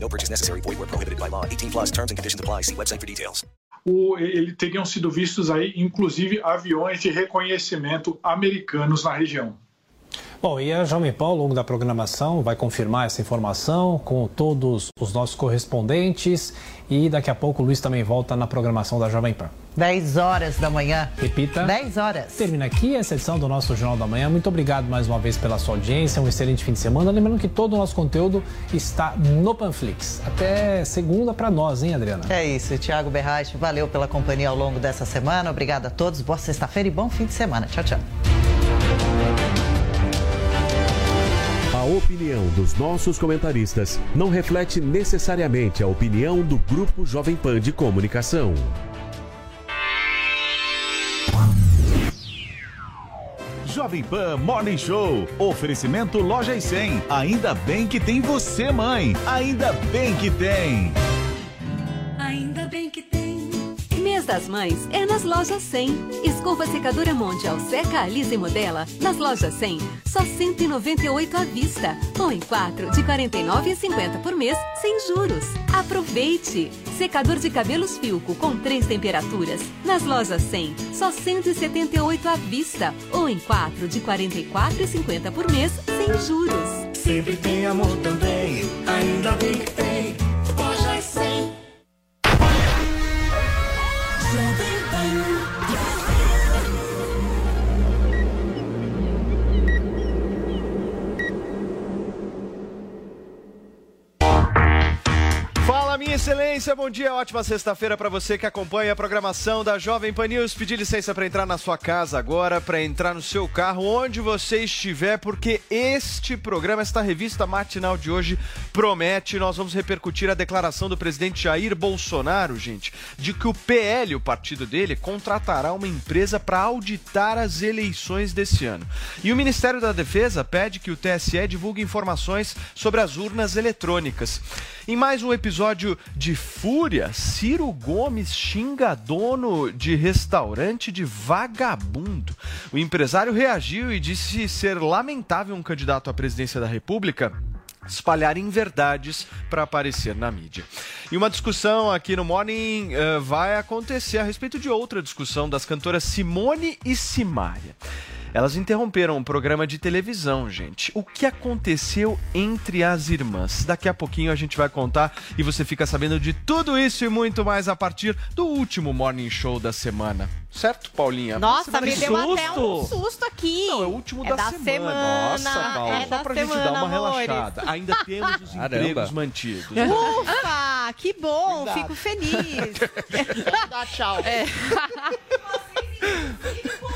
No purchase necessary. Void where prohibited by law. 18 plus terms and conditions apply. See website for details. O, ele teriam sido vistos aí, inclusive, aviões de reconhecimento americanos na região. Bom, e a Jovem Pan, ao longo da programação, vai confirmar essa informação com todos os nossos correspondentes e daqui a pouco o Luiz também volta na programação da Jovem Pan. 10 horas da manhã. Repita. 10 horas. Termina aqui essa edição do nosso Jornal da Manhã. Muito obrigado mais uma vez pela sua audiência. Um excelente fim de semana. Lembrando que todo o nosso conteúdo está no Panflix. Até segunda para nós, hein, Adriana? É isso, Thiago Berrache. Valeu pela companhia ao longo dessa semana. Obrigada a todos. Boa sexta-feira e bom fim de semana. Tchau, tchau. A opinião dos nossos comentaristas não reflete necessariamente a opinião do Grupo Jovem Pan de Comunicação. Jovem Pan Morning Show. Oferecimento Loja e 100. Ainda bem que tem você, mãe. Ainda bem que tem. Ainda bem que tem. Das Mães é nas lojas 100. Escova secadora Mondial Seca Alisa e Modela nas lojas 100. Só 198 à vista. Ou em 4 de 49,50 por mês sem juros. Aproveite! Secador de cabelos Filco com três temperaturas nas lojas 100. Só 178 à vista. Ou em 4 de 44,50 por mês sem juros. Sempre tem amor também, ainda bem que tem. Excelência, bom dia, ótima sexta-feira para você que acompanha a programação da Jovem Pan News. Pedir licença para entrar na sua casa agora, para entrar no seu carro, onde você estiver, porque este programa, esta revista matinal de hoje promete. Nós vamos repercutir a declaração do presidente Jair Bolsonaro, gente, de que o PL, o partido dele, contratará uma empresa para auditar as eleições desse ano. E o Ministério da Defesa pede que o TSE divulgue informações sobre as urnas eletrônicas. Em mais um episódio de fúria, Ciro Gomes xinga dono de restaurante de vagabundo. O empresário reagiu e disse ser lamentável um candidato à presidência da República espalhar inverdades para aparecer na mídia. E uma discussão aqui no Morning uh, vai acontecer a respeito de outra discussão das cantoras Simone e Simária. Elas interromperam um programa de televisão, gente. O que aconteceu entre as irmãs? Daqui a pouquinho a gente vai contar e você fica sabendo de tudo isso e muito mais a partir do último Morning Show da semana. Certo, Paulinha? Nossa, me deu até um susto aqui. Não, é o último é da, da semana. Nossa, Paulo, é só da pra semana, gente dar uma amores. relaxada. Ainda temos os Caramba. empregos mantidos. Ufa, que bom, Cuidado. fico feliz. Dá tchau. É.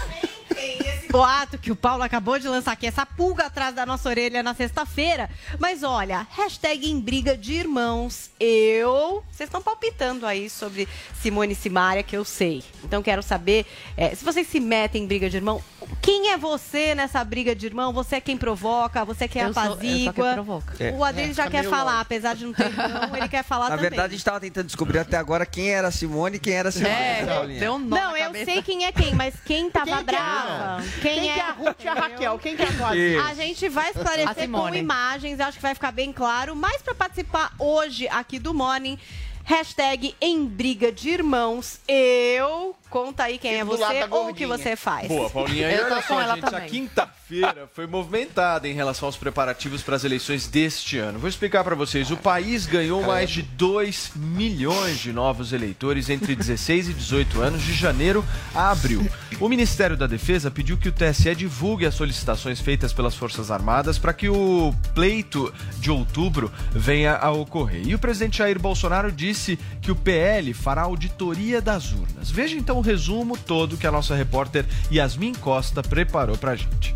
Boato que o Paulo acabou de lançar aqui, essa pulga atrás da nossa orelha na sexta-feira. Mas olha, hashtag em briga de irmãos. Eu. Vocês estão palpitando aí sobre Simone e Simária, que eu sei. Então quero saber é, se vocês se metem em briga de irmão. Quem é você nessa briga de irmão? Você é quem provoca, você é quem apazigua. quem provoca. É. O Adriano É, já fica quer falar, apesar de não ter irmão, ele quer falar Na também. verdade, a gente estava tentando descobrir até agora quem era a Simone e quem era a Simone. É, deu um nó Não, eu sei quem é quem, mas quem tava Quem que é? brava? Quem que é a Ruth e a Raquel? Quem que é a Vazi? A gente vai esclarecer com imagens, acho que vai ficar bem claro. Mas para participar hoje aqui do Morning, hashtag em briga de irmãos, eu... Conta aí quem é você ou o que você faz. Boa, Paulinha. E olha com só, ela gente, a também. quinta-feira foi movimentada em relação aos preparativos para as eleições deste ano. Vou explicar para vocês. O país ganhou mais de 2 milhões de novos eleitores entre 16 e 18 anos, de janeiro a abril. O Ministério da Defesa pediu que o TSE divulgue as solicitações feitas pelas Forças Armadas para que o pleito de outubro venha a ocorrer. E o presidente Jair Bolsonaro disse que o PL fará auditoria das urnas. Veja então o resumo todo que a nossa repórter Yasmin Costa preparou pra gente.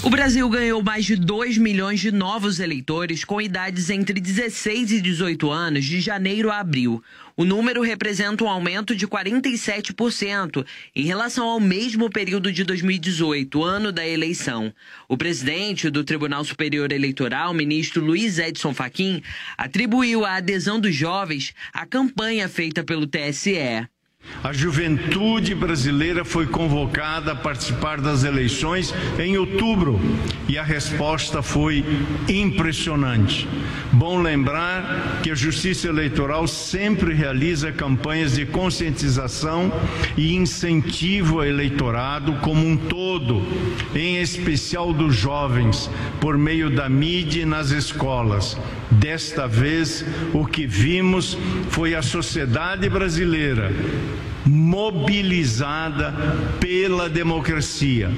O Brasil ganhou mais de 2 milhões de novos eleitores com idades entre 16 e 18 anos de janeiro a abril. O número representa um aumento de 47% em relação ao mesmo período de 2018, ano da eleição. O presidente do Tribunal Superior Eleitoral, ministro Luiz Edson Fachin, atribuiu a adesão dos jovens à campanha feita pelo TSE. A juventude brasileira foi convocada a participar das eleições em outubro e a resposta foi impressionante. Bom lembrar que a Justiça Eleitoral sempre realiza campanhas de conscientização e incentivo ao eleitorado como um todo, em especial dos jovens, por meio da mídia e nas escolas. Desta vez, o que vimos foi a sociedade brasileira mobilizada pela democracia.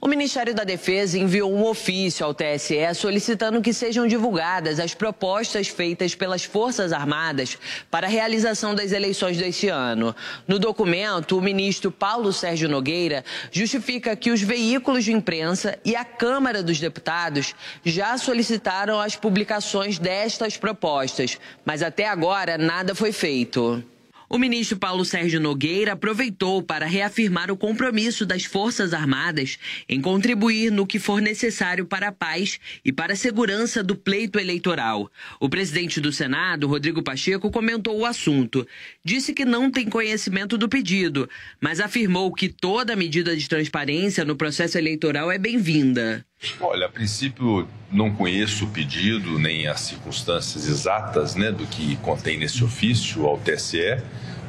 O Ministério da Defesa enviou um ofício ao TSE solicitando que sejam divulgadas as propostas feitas pelas Forças Armadas para a realização das eleições deste ano. No documento, o ministro Paulo Sérgio Nogueira justifica que os veículos de imprensa e a Câmara dos Deputados já solicitaram as publicações destas propostas, mas até agora nada foi feito. O ministro Paulo Sérgio Nogueira aproveitou para reafirmar o compromisso das Forças Armadas em contribuir no que for necessário para a paz e para a segurança do pleito eleitoral. O presidente do Senado, Rodrigo Pacheco, comentou o assunto. Disse que não tem conhecimento do pedido, mas afirmou que toda medida de transparência no processo eleitoral é bem-vinda. Olha, a princípio não conheço o pedido nem as circunstâncias exatas né, do que contém nesse ofício ao TSE.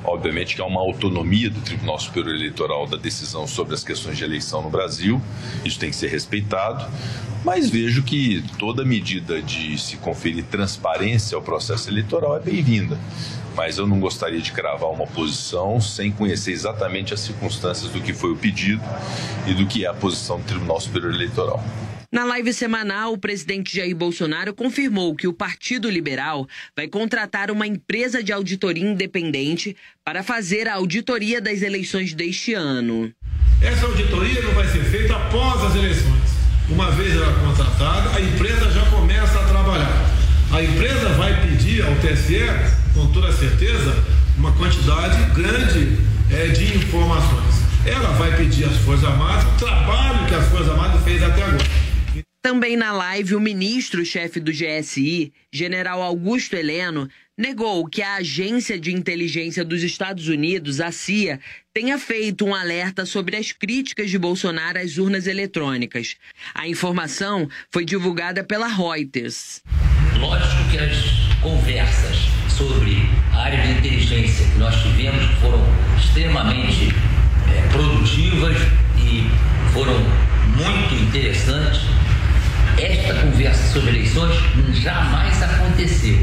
Obviamente que há uma autonomia do Tribunal Superior Eleitoral da decisão sobre as questões de eleição no Brasil, isso tem que ser respeitado, mas vejo que toda medida de se conferir transparência ao processo eleitoral é bem-vinda. Mas eu não gostaria de cravar uma posição sem conhecer exatamente as circunstâncias do que foi o pedido e do que é a posição do Tribunal Superior Eleitoral. Na live semanal, o presidente Jair Bolsonaro confirmou que o Partido Liberal vai contratar uma empresa de auditoria independente para fazer a auditoria das eleições deste ano. Essa auditoria não vai ser feita após as eleições. Uma vez ela contratada, a empresa já começa a trabalhar. A empresa vai pedir ao TSE, com toda certeza, uma quantidade grande é, de informações. Ela vai pedir às Forças Armadas o trabalho que as Forças Armadas fez até agora. Também na live, o ministro-chefe do GSI, general Augusto Heleno, negou que a Agência de Inteligência dos Estados Unidos, a CIA, tenha feito um alerta sobre as críticas de Bolsonaro às urnas eletrônicas. A informação foi divulgada pela Reuters. Lógico que as conversas sobre a área de inteligência que nós tivemos foram extremamente é, produtivas e foram muito interessantes esta conversa sobre eleições jamais aconteceu.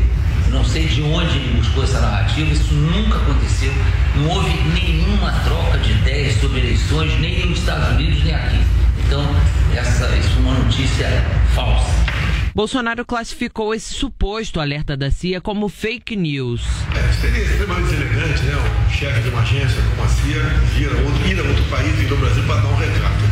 Não sei de onde ele buscou essa narrativa, isso nunca aconteceu. Não houve nenhuma troca de ideias sobre eleições, nem nos Estados Unidos, nem aqui. Então, essa, isso é uma notícia falsa. Bolsonaro classificou esse suposto alerta da CIA como fake news. É, seria extremamente elegante, né? O chefe de uma agência como a CIA ir a outro, ir a outro país, vir do Brasil para dar um recado.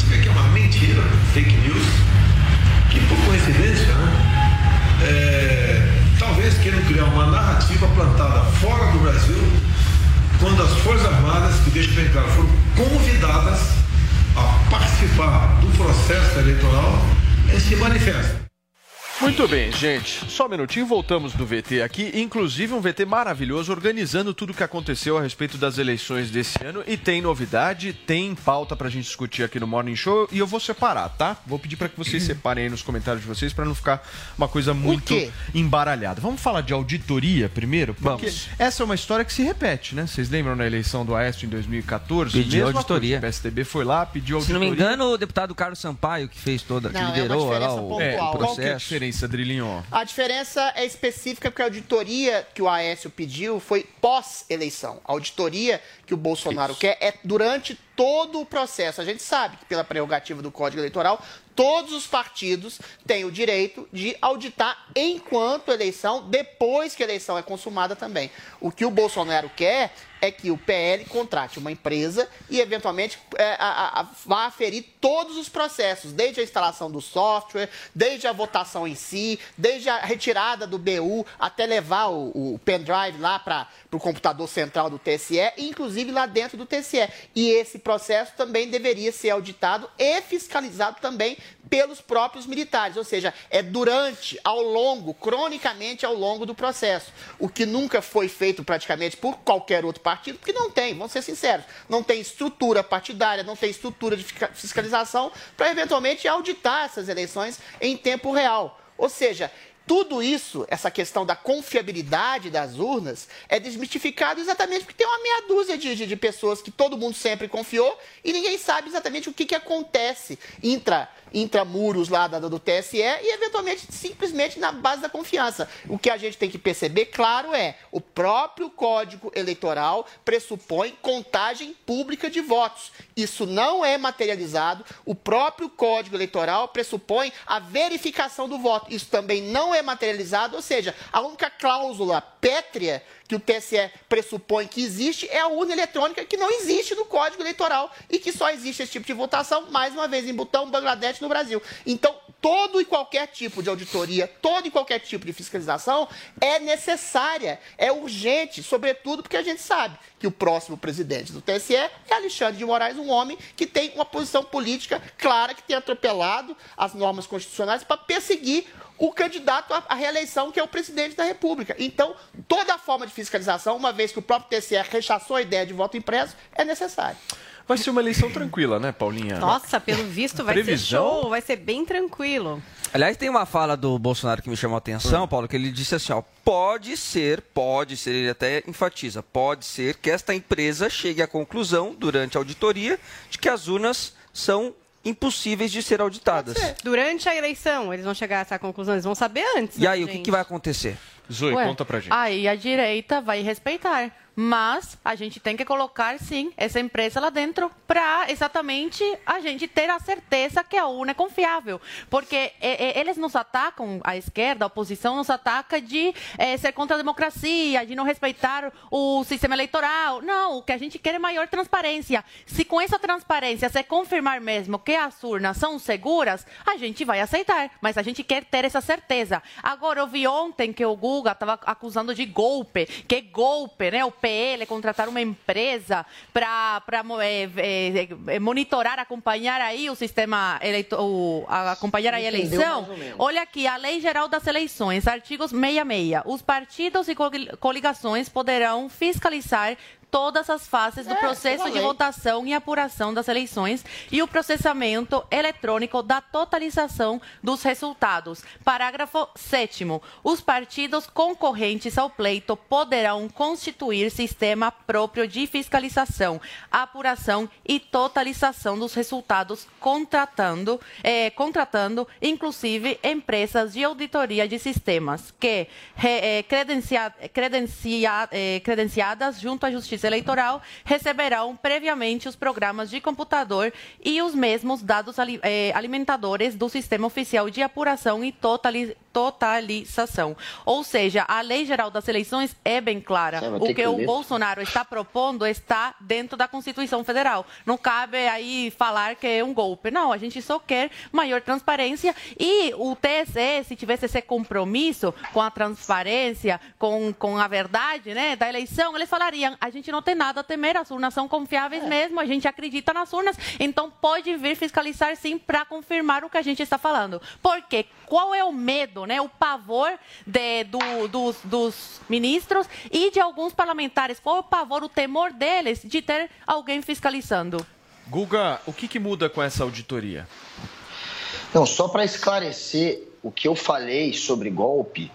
Muito bem, gente. Só um minutinho, voltamos do VT aqui. Inclusive um VT maravilhoso, organizando tudo o que aconteceu a respeito das eleições desse ano. E tem novidade, tem pauta pra gente discutir aqui no Morning Show. E eu vou separar, tá? Vou pedir para que vocês separem aí nos comentários de vocês para não ficar uma coisa muito embaralhada. Vamos falar de auditoria primeiro? Porque Vamos. essa é uma história que se repete, né? Vocês lembram na eleição do Aécio em 2014? Pediu Mesma auditoria. coisa, O PSDB foi lá, pediu Se não auditoria. me engano, o deputado Carlos Sampaio que fez toda, que Não, é uma liderou lá diferença o, pontual. É, o qual que é a processo. diferença, A diferença é específica porque a auditoria que o Aécio pediu foi pós-eleição. A auditoria que o Bolsonaro quer é durante todo o processo. A gente sabe que, pela prerrogativa do Código Eleitoral, todos os partidos têm o direito de auditar enquanto eleição, depois que a eleição é consumada também. O que o Bolsonaro quer é que o PL contrate uma empresa e, eventualmente, é, a, a, vá aferir todos os processos, desde a instalação do software, desde a votação em si, desde a retirada do BU, até levar o, o pendrive lá para o computador central do TSE, inclusive lá dentro do TSE. E esse processo também deveria ser auditado e fiscalizado também pelos próprios militares, ou seja, é durante, ao longo, cronicamente ao longo do processo. O que nunca foi feito praticamente por qualquer outro partido, porque não tem, vamos ser sinceros, não tem estrutura partidária, não tem estrutura de fiscalização para eventualmente auditar essas eleições em tempo real. Ou seja, tudo isso, essa questão da confiabilidade das urnas, é desmistificado exatamente porque tem uma meia dúzia de, de, de pessoas que todo mundo sempre confiou e ninguém sabe exatamente o que, que acontece intra intramuros lá da, do TSE e, eventualmente, simplesmente na base da confiança. O que a gente tem que perceber, claro, é o próprio Código Eleitoral pressupõe contagem pública de votos. Isso não é materializado. O próprio Código Eleitoral pressupõe a verificação do voto. Isso também não é materializado, ou seja, a única cláusula pétrea que o TSE pressupõe que existe é a urna eletrônica que não existe no Código Eleitoral e que só existe esse tipo de votação, mais uma vez, em Butão, Bangladesh no Brasil. Então, todo e qualquer tipo de auditoria, todo e qualquer tipo de fiscalização é necessária, é urgente, sobretudo porque a gente sabe que o próximo presidente do TSE é Alexandre de Moraes, um homem que tem uma posição política clara, que tem atropelado as normas constitucionais para perseguir o candidato à reeleição, que é o presidente da República. Então, toda forma de fiscalização, uma vez que o próprio TSE rechaçou a ideia de voto impresso, é necessária. Vai ser uma eleição tranquila, né, Paulinha? Nossa, pelo visto vai Previsão? ser show, vai ser bem tranquilo. Aliás, tem uma fala do Bolsonaro que me chamou a atenção, hum. Paulo, que ele disse assim, ó, pode ser, pode ser, ele até enfatiza, pode ser que esta empresa chegue à conclusão, durante a auditoria, de que as urnas são impossíveis de ser auditadas. Ser. Durante a eleição, eles vão chegar a essa conclusão, eles vão saber antes. E né, aí, gente? o que, que vai acontecer? Zoe, Ué, conta pra gente. Aí a direita vai respeitar mas a gente tem que colocar sim essa empresa lá dentro para exatamente a gente ter a certeza que a urna é confiável, porque é, é, eles nos atacam, a esquerda, a oposição nos ataca de é, ser contra a democracia, de não respeitar o sistema eleitoral. Não, o que a gente quer é maior transparência. Se com essa transparência você confirmar mesmo que as urnas são seguras, a gente vai aceitar, mas a gente quer ter essa certeza. Agora eu vi ontem que o Guga estava acusando de golpe, que golpe, né? O PL, contratar uma empresa para é, é, é, monitorar, acompanhar aí o sistema eleitoral, acompanhar aí a eleição. Olha aqui, a Lei Geral das Eleições, artigos 66. Os partidos e coligações poderão fiscalizar todas as fases do é, processo de votação e apuração das eleições e o processamento eletrônico da totalização dos resultados. Parágrafo 7 Os partidos concorrentes ao pleito poderão constituir sistema próprio de fiscalização, apuração e totalização dos resultados, contratando, eh, contratando inclusive empresas de auditoria de sistemas que eh, credencia, credencia, eh, credenciadas junto à Justiça Justiça Eleitoral receberão previamente os programas de computador e os mesmos dados eh, alimentadores do Sistema Oficial de Apuração e Totalização. Ou seja, a Lei Geral das Eleições é bem clara. O que o Bolsonaro está propondo está dentro da Constituição Federal. Não cabe aí falar que é um golpe. Não, a gente só quer maior transparência e o TSE, se tivesse esse compromisso com a transparência, com, com a verdade né, da eleição, eles falariam, a gente não tem nada a temer, as urnas são confiáveis é. mesmo, a gente acredita nas urnas, então pode vir fiscalizar sim para confirmar o que a gente está falando. Porque qual é o medo, né, o pavor de, do, dos, dos ministros e de alguns parlamentares? Qual é o pavor, o temor deles de ter alguém fiscalizando? Guga, o que, que muda com essa auditoria? Não, só para esclarecer o que eu falei sobre golpe,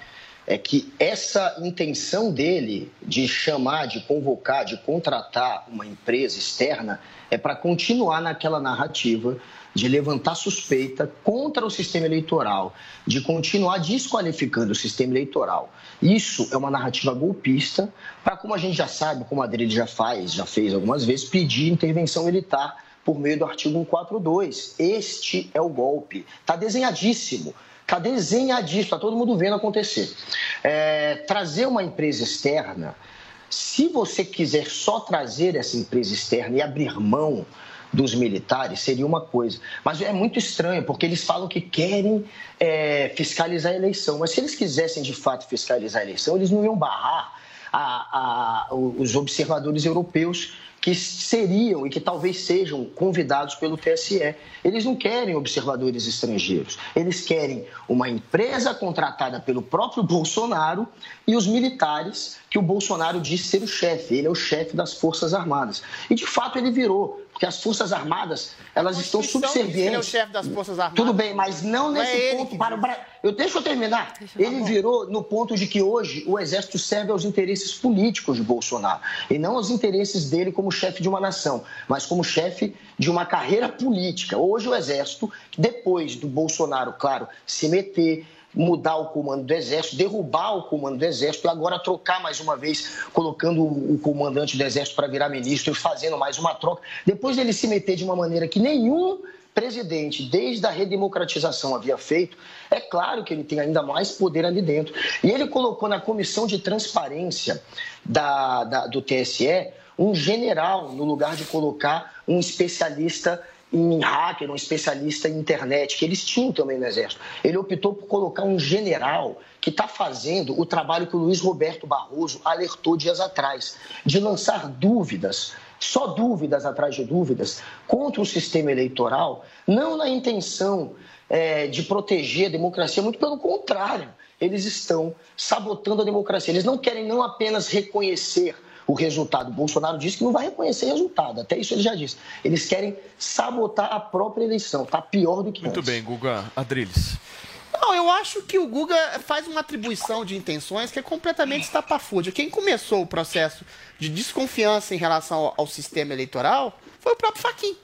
é que essa intenção dele de chamar, de convocar, de contratar uma empresa externa é para continuar naquela narrativa de levantar suspeita contra o sistema eleitoral, de continuar desqualificando o sistema eleitoral. Isso é uma narrativa golpista para, como a gente já sabe, como a Adriane já faz, já fez algumas vezes, pedir intervenção militar por meio do artigo 142. Este é o golpe. Está desenhadíssimo. Está desenhadíssimo, está todo mundo vendo acontecer. É, trazer uma empresa externa Se você quiser só trazer essa empresa externa e abrir mão dos militares, seria uma coisa. Mas é muito estranho, porque eles falam que querem é, fiscalizar a eleição. Mas se eles quisessem de fato fiscalizar a eleição, eles não iam barrar a, a, os observadores europeus que seriam e que talvez sejam convidados pelo TSE. Eles não querem observadores estrangeiros. Eles querem uma empresa contratada pelo próprio Bolsonaro e os militares que o Bolsonaro disse ser o chefe. Ele é o chefe das Forças Armadas. E de fato ele virou porque as Forças Armadas, elas estão subservientes. Ele é o chefe das Forças Armadas. Tudo bem, mas não nesse é ponto. Que... Para o Brasil. Eu deixa eu terminar. Deixa ele virou no ponto de que hoje o Exército serve aos interesses políticos de Bolsonaro e não aos interesses dele como chefe de uma nação, mas como chefe de uma carreira política. Hoje o Exército, depois do Bolsonaro, claro, se meter mudar o comando do Exército, derrubar o comando do Exército e agora trocar mais uma vez, colocando o comandante do Exército para virar ministro e fazendo mais uma troca. Depois dele se meter de uma maneira que nenhum presidente, desde a redemocratização, havia feito, é claro que ele tem ainda mais poder ali dentro. E ele colocou na comissão de transparência da, da, do TSE um general no lugar de colocar um especialista em hacker, um especialista em internet, que eles tinham também no Exército. Ele optou por colocar um general que está fazendo o trabalho que o Luiz Roberto Barroso alertou dias atrás, de lançar dúvidas, só dúvidas atrás de dúvidas, contra o sistema eleitoral, não na intenção é, de proteger a democracia, muito pelo contrário, eles estão sabotando a democracia. Eles não querem não apenas reconhecer o resultado. O Bolsonaro disse que não vai reconhecer resultado, até isso ele já disse. Eles querem sabotar a própria eleição, está pior do que Muito antes. bem, Guga. Adriles. Não, eu acho que o Guga faz uma atribuição de intenções que é completamente estapafúrdia. Quem começou o processo de desconfiança em relação ao, ao sistema eleitoral foi o próprio Faquin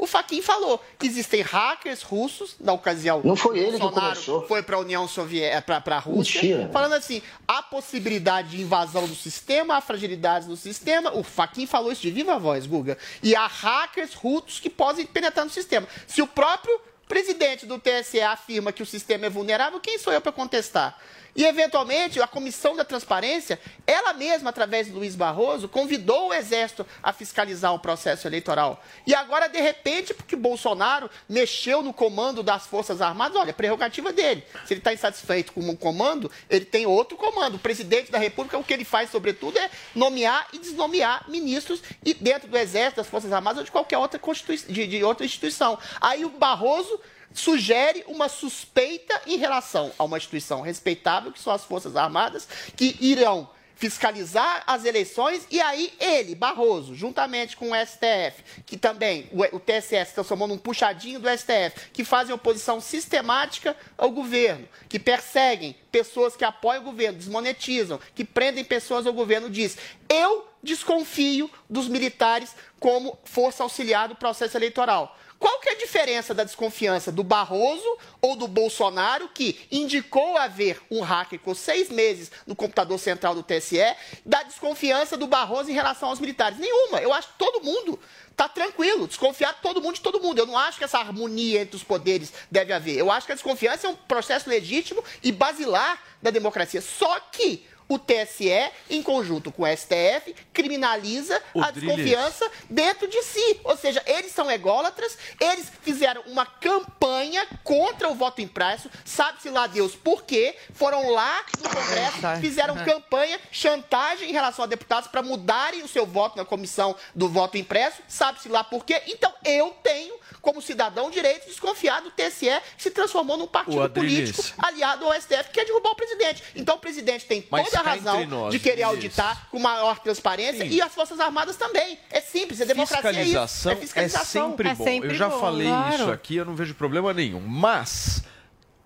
o Faquin falou que existem hackers russos, na ocasião. Não foi ele Bolsonaro que começou. Foi para a União Soviética, para a Rússia, Mentira. falando assim: há possibilidade de invasão do sistema, há fragilidades no sistema. O Faquin falou isso de viva voz, Guga. E há hackers russos que podem penetrar no sistema. Se o próprio presidente do TSE afirma que o sistema é vulnerável, quem sou eu para contestar? E, eventualmente, a Comissão da Transparência, ela mesma, através de Luiz Barroso, convidou o Exército a fiscalizar o processo eleitoral. E agora, de repente, porque Bolsonaro mexeu no comando das Forças Armadas, olha, prerrogativa dele. Se ele está insatisfeito com um comando, ele tem outro comando. O presidente da República, o que ele faz, sobretudo, é nomear e desnomear ministros e dentro do Exército, das Forças Armadas ou de qualquer outra, de, de outra instituição. Aí o Barroso sugere uma suspeita em relação a uma instituição respeitável, que são as Forças Armadas, que irão fiscalizar as eleições e aí ele, Barroso, juntamente com o STF, que também o, TSE se transformou num puxadinho do STF, que fazem oposição sistemática ao governo, que perseguem pessoas que apoiam o governo, desmonetizam, que prendem pessoas ao governo, diz: eu desconfio dos militares como força auxiliar do processo eleitoral. Qual que é a diferença da desconfiança do Barroso ou do Bolsonaro, que indicou haver um hacker com seis meses no computador central do TSE, da desconfiança do Barroso em relação aos militares? Nenhuma. Eu acho que todo mundo está tranquilo, desconfiar todo mundo de todo mundo. Eu não acho que essa harmonia entre os poderes deve haver. Eu acho que a desconfiança é um processo legítimo e basilar da democracia. Só que o TSE, em conjunto com o STF, criminaliza O a Drilis. desconfiança dentro de si. Ou seja, eles são ególatras, eles fizeram uma campanha contra o voto impresso, sabe-se lá Deus por quê, foram lá no Congresso, fizeram campanha, chantagem em relação a deputados para mudarem o seu voto na comissão do voto impresso, sabe-se lá por quê. Então, eu tenho, como cidadão, direito de desconfiar do TSE, que se transformou num partido político aliado ao STF, que quer derrubar o presidente. Então, o presidente tem Mas toda a razão nós, de querer auditar com maior transparência e as Forças Armadas também. É simples, é democracia é isso. Fiscalização É fiscalização. sempre bom. eu já falei isso aqui, eu não vejo problema nenhum. Mas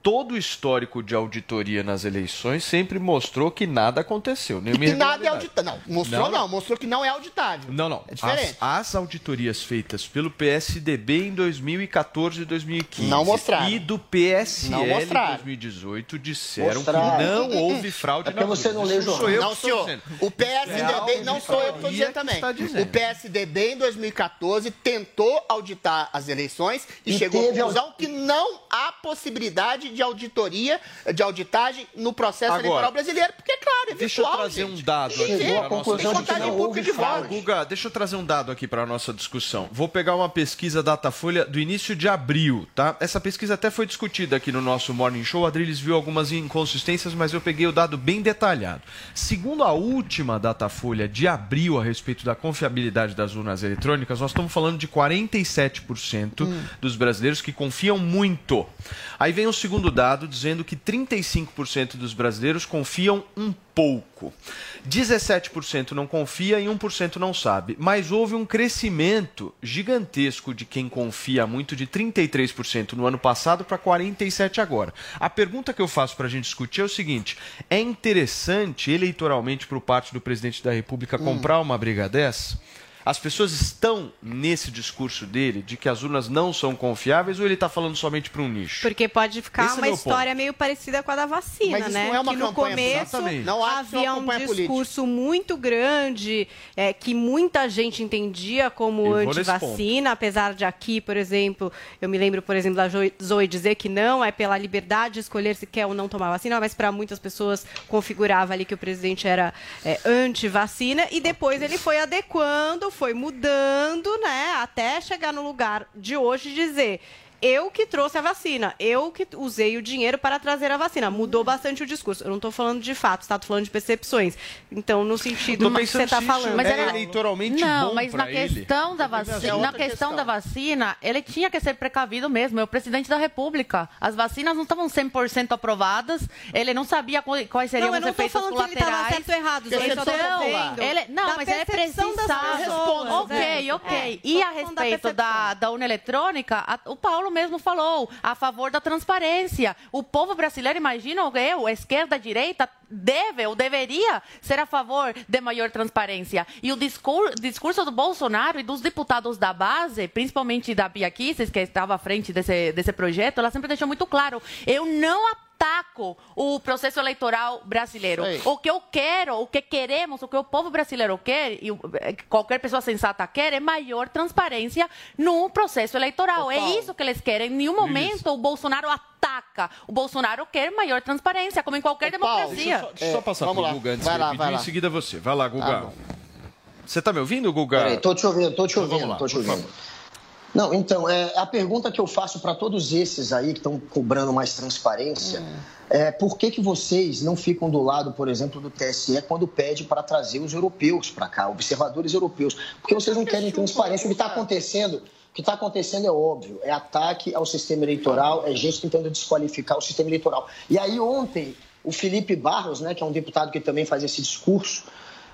todo o histórico de auditoria nas eleições sempre mostrou que nada aconteceu. E que nada é auditável. Não, mostrou não, mostrou que não é auditável. Não, não. É diferente. As, as auditorias feitas pelo PSDB em 2014 e 2015 Não mostraram. e do PSL Não em mostraram. 2018 disseram Mostraram. que não houve fraude É porque na você não lê Isso jornal. sou eu não, que estou senhor. dizendo. O PSDB, não sou eu que estou dizendo também. dizendo. O PSDB, em 2014, tentou auditar as eleições e, E chegou à conclusão que não há possibilidade de auditoria, de auditagem no processo Agora, eleitoral brasileiro, porque, é claro, é Deixa eu virtual, trazer gente. um dado aqui para nossa Tem contagem pública de. Guga, deixa eu trazer um dado aqui para nossa discussão. Vou pegar uma pesquisa Datafolha do início de abril, tá? Essa pesquisa até foi discutida aqui no nosso Morning Show. O Adriles viu algumas inconsistências, mas eu peguei o dado bem detalhado. Segundo a última Datafolha de abril a respeito da confiabilidade das urnas eletrônicas, nós estamos falando de 47% dos brasileiros que confiam muito. Aí vem o segundo dado dizendo que 35% dos brasileiros confiam um pouco. 17% não confia e 1% não sabe. Mas houve um crescimento gigantesco de quem confia muito, de 33% no ano passado para 47% agora. A pergunta que eu faço para a gente discutir é o seguinte: é interessante eleitoralmente para o parte do presidente da República comprar uma briga dessa? As pessoas estão nesse discurso dele de que as urnas não são confiáveis ou ele está falando somente para um nicho? Porque pode ficar Esse é uma meu história ponto. meio parecida com a da vacina, Mas isso né? não é uma que no começo. Não acho que é uma havia um campanha política. discurso muito grande é, que muita gente entendia como antivacina, apesar de aqui, por exemplo, eu me lembro, por exemplo, da Zoe dizer que não, é pela liberdade de escolher se quer ou não tomar vacina, mas para muitas pessoas configurava ali que o presidente era é, anti-vacina e depois ele foi adequando, foi mudando, né, até chegar no lugar de hoje dizer eu que trouxe a vacina, eu que usei o dinheiro para trazer a vacina. Mudou bastante o discurso. Eu não estou falando de fatos, tá? Tô falando de percepções. Então, no sentido que você está falando. Mas é era- eleitoralmente não, bom mas na ele? questão da É vacina, outra na questão da vacina, ele tinha que ser precavido mesmo. É o presidente da República. As vacinas não estavam 100% aprovadas. Ele não sabia quais seriam Não, eu os não tô efeitos falando que ele tava colaterais. certo ou errado, eu Então, vendo ele, não, da mas ele percepção precisava. pessoas, Ok, é. ok. É, e a falando da respeito da, da urna eletrônica, a- o Paulo mesmo falou a favor da transparência. O povo brasileiro, imagina eu, esquerda, direita, deve ou deveria ser a favor de maior transparência. E o discur- discurso do Bolsonaro e dos deputados da base, principalmente da Bia Kicis, que estava à frente desse, desse projeto, ela sempre deixou muito claro: eu não ataco o processo eleitoral brasileiro. O que eu quero, o que queremos, o que o povo brasileiro quer, e o- eh, qualquer pessoa sensata quer, é maior transparência no processo eleitoral. É isso que eles querem. Em nenhum momento o Bolsonaro ataca. O Bolsonaro quer maior transparência, como em qualquer democracia. Deixa eu só, deixa eu só passar vamos pro lá. Guga antes Vai lá, pedir, vai lá. em seguida você. Vai lá, Guga. Tá você tá me ouvindo, Guga? Peraí, tô te ouvindo, tô te Então ouvindo, vamos lá, tô te por ouvindo. Não, então, é, a pergunta que eu faço para todos esses aí que estão cobrando mais transparência é por que, que vocês não ficam do lado, por exemplo, do TSE quando pede para trazer os europeus para cá, observadores europeus? Porque vocês não querem transparência. O que está acontecendo, o que está acontecendo é óbvio, é ataque ao sistema eleitoral, é gente tentando desqualificar o sistema eleitoral. E aí ontem, o Felipe Barros, né, que é um deputado que também faz esse discurso,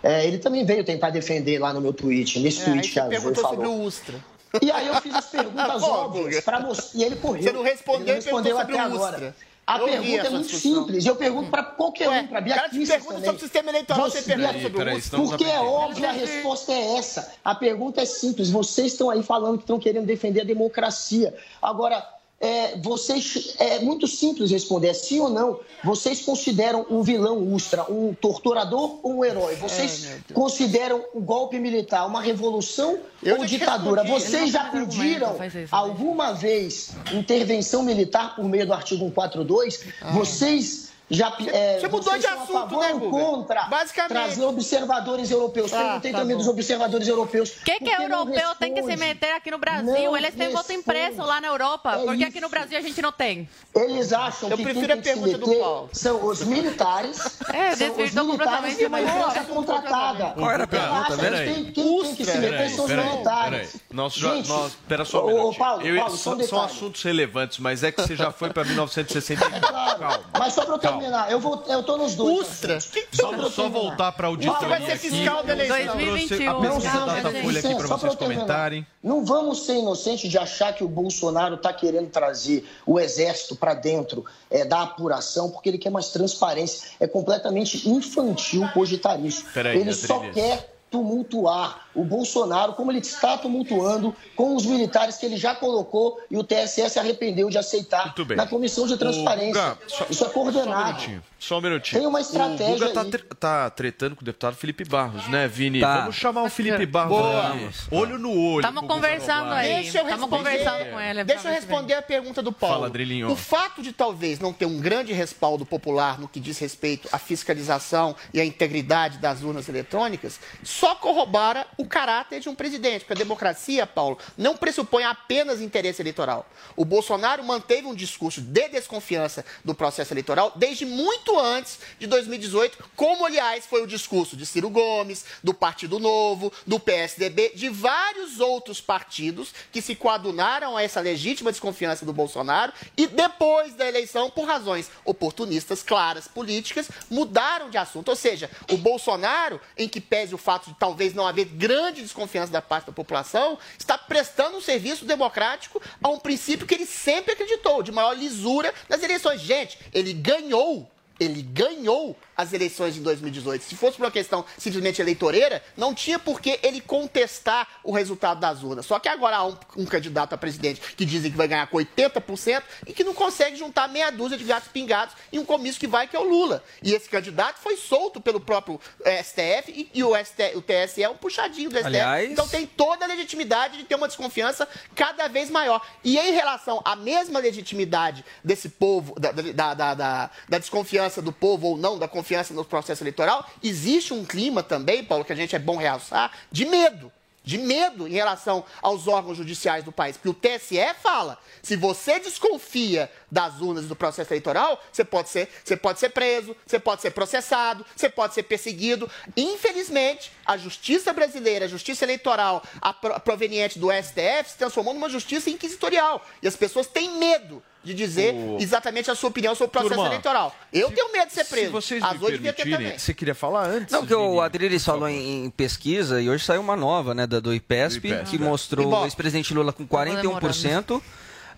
é, ele também veio tentar defender lá no meu tweet, nesse É, tweet que a Zoe perguntou sobre falou. o Ustra. E aí eu fiz as perguntas óbvias para você. E ele correu. Você não respondeu ele e respondeu até agora. Ustra. A Eu pergunta é muito discussão. simples. Eu pergunto para qualquer um, para Bia Kicis pergunta também. sobre o sistema eleitoral, você pergunta sobre o Ustra. Porque é óbvio, a resposta é essa. A pergunta é simples. Vocês estão aí falando que estão querendo defender a democracia. Agora, é, vocês é muito simples responder, é sim ou não. Vocês consideram o vilão Ustra um torturador ou um herói? Vocês consideram o golpe militar uma revolução Eu ou ditadura? Vocês já pediram isso, alguma vez intervenção militar por meio do artigo 142? Vocês já é, Você mudou de são a assunto, favor né, ou contra Basicamente. trazer observadores europeus? Ah, Perguntei tá também bom. dos observadores europeus. O que, que Por é europeu tem que se meter aqui no Brasil? Não Eles têm voto impresso lá na Europa. É Por que aqui isso. no Brasil a gente não tem? Eles acham Eu que prefiro quem a tem que se pergunta do meter Paulo. são os militares. É, são os desvirtuou militares completamente e uma a pergunta. força contratada. Qual era a pergunta? que Peraí. Quem, tem que se meter são os militares. peraí. Nós já, Gente, nós, pera só um minutinho. São, assuntos relevantes, mas é que você já foi para 1961. Calma. Mas só para eu Calma. Terminar, eu, vou, eu tô nos dois. Ustra. Só pra eu Vamos só terminar. voltar para a auditoria Você vai ser aqui. fiscal da eleição. Eu trouxe 2021. A pesquisa Não, da aqui para só vocês comentarem. Não vamos ser inocentes de achar que o Bolsonaro está querendo trazer o exército para dentro é, da apuração, porque ele quer mais transparência. É completamente infantil cogitar isso. Peraí, ele só Adriles. quer tumultuar o Bolsonaro, como ele está tumultuando com os militares que ele já colocou e o TSE se arrependeu de aceitar Muito bem. na Comissão de Transparência. Guga, só- Isso é Só um coordenado. minutinho. Só um minutinho. Tem uma estratégia O Guga tá, tre- tá tretando com o deputado Felipe Barros, né, Vini? Tá. Vamos chamar o Felipe Barros. Boa. Olho no olho. Estamos o conversando aí. Deixa eu Estamos responder- conversando com ele. Deixa eu responder a pergunta do Paulo. Fala, Drilinho. O fato de talvez não ter um grande respaldo popular no que diz respeito à fiscalização e à integridade das urnas eletrônicas só corrobora o caráter de um presidente. Porque a democracia, Paulo, não pressupõe apenas interesse eleitoral. O Bolsonaro manteve um discurso de desconfiança do processo eleitoral desde muito antes de 2018, como, aliás, foi o discurso de Ciro Gomes, do Partido Novo, do PSDB, de vários outros partidos que se coadunaram a essa legítima desconfiança do Bolsonaro e depois da eleição, por razões oportunistas, claras, políticas, mudaram de assunto. Ou seja, o Bolsonaro, em que pese o fato de talvez não haver grande desconfiança da parte da população, está prestando um serviço democrático a um princípio que ele sempre acreditou, de maior lisura nas eleições. Gente, ele ganhou ele ganhou as eleições em 2018. Se fosse por uma questão simplesmente eleitoreira, não tinha por que ele contestar o resultado das urnas. Só que agora há um, um candidato a presidente que dizem que vai ganhar com 80% e que não consegue juntar meia dúzia de gatos pingados em um comício que vai, que é o Lula. E esse candidato foi solto pelo próprio eh, STF e, e o, ST, o TSE é um puxadinho do STF. Aliás- Então tem toda a legitimidade de ter uma desconfiança cada vez maior. E em relação à mesma legitimidade desse povo, da, da, da, da- da desconfiança do povo ou não, da confiança no processo eleitoral, existe um clima também, Paulo, que a gente é bom realçar, de medo. De medo em relação aos órgãos judiciais do país. Porque o TSE fala: se você desconfia das urnas do processo eleitoral, você pode ser, você pode ser preso, você pode ser processado, você pode ser perseguido. Infelizmente, a justiça brasileira, a justiça eleitoral a pro- proveniente do STF, se transformou numa justiça inquisitorial. E as pessoas têm medo de dizer O- exatamente a sua opinião sobre o processo Turma, eleitoral. Eu tenho medo de ser Se preso. vocês As me oito devia ter permitirem, também. você queria falar antes? Não, que o Adriles falou em, em pesquisa e hoje saiu uma nova, né, da do IPESP, Do IPESP, que é. mostrou o ex-presidente Lula com 41%.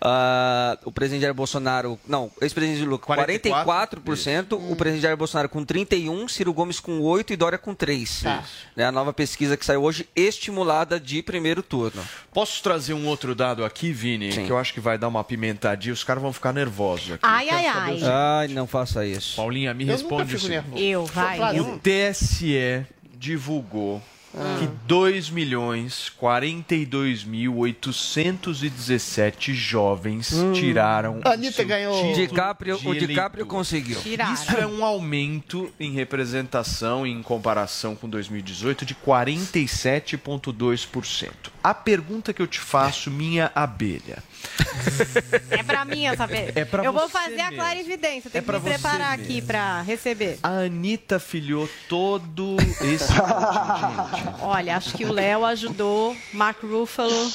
Ah, o presidente Jair Bolsonaro, não, o ex-presidente Lula com 44%, 44%, o presidente Jair Bolsonaro com 31%, Ciro Gomes com 8% e Dória com 3%. Tá. Né, a nova pesquisa que saiu hoje, estimulada de primeiro turno. Posso trazer um outro dado aqui, Vini, que eu acho que vai dar uma pimentadinha, os caras vão ficar nervosos aqui. Ai, ai, ai. Ai, não faça isso. Paulinha, me Eu responde nunca fico assim. nervoso. Eu, vai, O. TSE divulgou que 2 milhões 42 mil 817 jovens tiraram o Anitta ganhou. DiCaprio- de o DiCaprio conseguiu. Tiraram. Isso é um aumento em representação em comparação com 2018 de 47,2%. A pergunta que eu te faço, minha abelha. É pra mim essa vez. É pra Eu vou fazer a mesmo. clarividência. Tem É que me preparar mesmo. aqui pra receber. A Anitta filhou todo esse. Olha, acho que o Léo ajudou, Mark Ruffalo.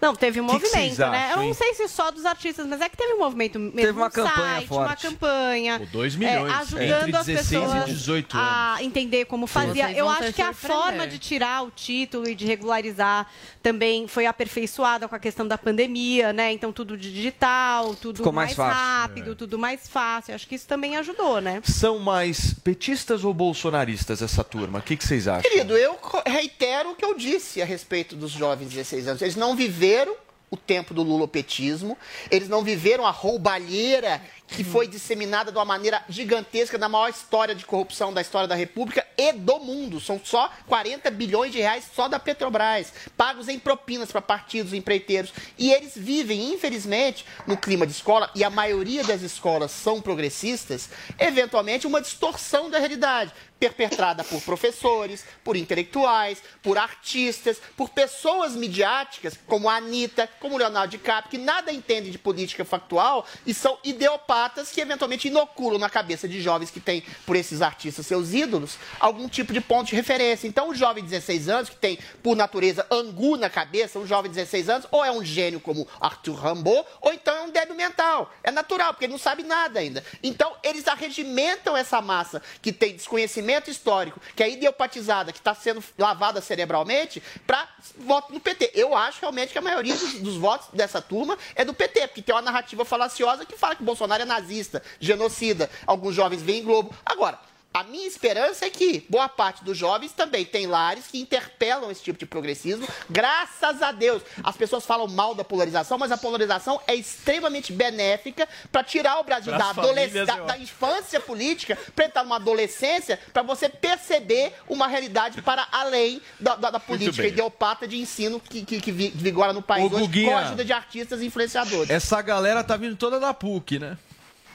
Não, teve um Que que movimento, vocês né? acham, Eu não sei se só dos artistas, mas é que teve um movimento mesmo. Teve uma um campanha site, uma forte. campanha. Pô, dois é, milhões, ajudando entre as 16 e pessoas 18 a entender como fazia. Eu acho que a forma de tirar o título e de regularizar também foi aperfeiçoada com a questão da pandemia, né? Então tudo digital, tudo Ficou mais mais, rápido, tudo mais fácil. Acho que isso também ajudou, né? São mais petistas ou bolsonaristas essa turma? O que, que vocês acham? Querido, eu reitero o que eu disse a respeito dos jovens de 16 anos. Eles não viveram o tempo do lulopetismo, eles não viveram a roubalheira que foi disseminada de uma maneira gigantesca na maior história de corrupção da história da República e do mundo. São só 40 bilhões de reais só da Petrobras, pagos em propinas para partidos empreiteiros. E eles vivem, infelizmente, no clima de escola, e a maioria das escolas são progressistas, eventualmente uma distorção da realidade perpetrada por professores, por intelectuais, por artistas, por pessoas midiáticas, como a Anitta, como Leonardo DiCaprio, que nada entendem de política factual e são ideopatas que eventualmente inoculam na cabeça de jovens que têm, por esses artistas, seus ídolos, algum tipo de ponto de referência. Então, o jovem de 16 anos, que tem, por natureza, angu na cabeça, um jovem de 16 anos, ou é um gênio como Arthur Rimbaud, ou então é um débil mental. É natural, porque ele não sabe nada ainda. Então, eles arregimentam essa massa que tem desconhecimento histórico, que é idiopatizada, que está sendo lavada cerebralmente, para voto no PT. Eu acho realmente que a maioria dos, dos votos dessa turma é do PT, porque tem uma narrativa falaciosa que fala que Bolsonaro é nazista, genocida. Alguns jovens veem Globo. Agora, A minha esperança é que boa parte dos jovens também tem lares que interpelam esse tipo de progressismo. Graças a Deus. As pessoas falam mal da polarização, mas a polarização é extremamente benéfica para tirar o Brasil da, da, da infância política, para entrar numa adolescência, para você perceber uma realidade para além da, da- da política bem. idiopata de ensino que, que, que vi- vigora no país Ô, hoje, Guguinha. com a ajuda de artistas e influenciadores. Essa galera tá vindo toda da PUC, né?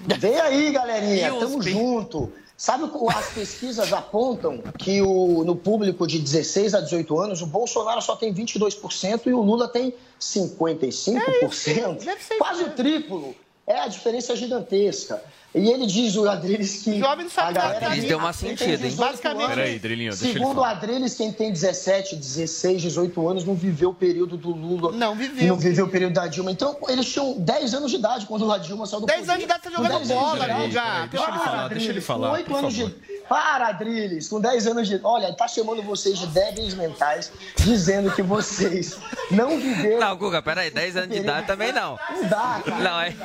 Vem aí, galerinha, E tamo USP? junto. Sabe o as pesquisas apontam que o, no público de 16 a 18 anos, o Bolsonaro só tem 22% e o Lula tem 55%? quase o triplo. É, a diferença é gigantesca. E ele diz, o Adriles, que a galera... Adriles deu uma sentida, hein? 18 Basicamente, anos, Peraí, Drilinho, deixa Segundo o. Adriles, quem tem 17, 16, 18 anos não viveu o período do Lula. Não viveu. Não viveu o período da Dilma. Então, eles tinham 10 anos de idade quando a Dilma saiu do 10 poder. anos de idade, você Com jogando 10 anos de bola. Guga. Peraí, deixa ele falar, deixa ele falar, Com 8 por anos de... Para, Adriles, com 10 anos de... Olha, tá chamando vocês de débeis mentais, dizendo que vocês não viveram... Não, Guga, peraí, 10 anos de idade também não. Não dá, cara. Não, é.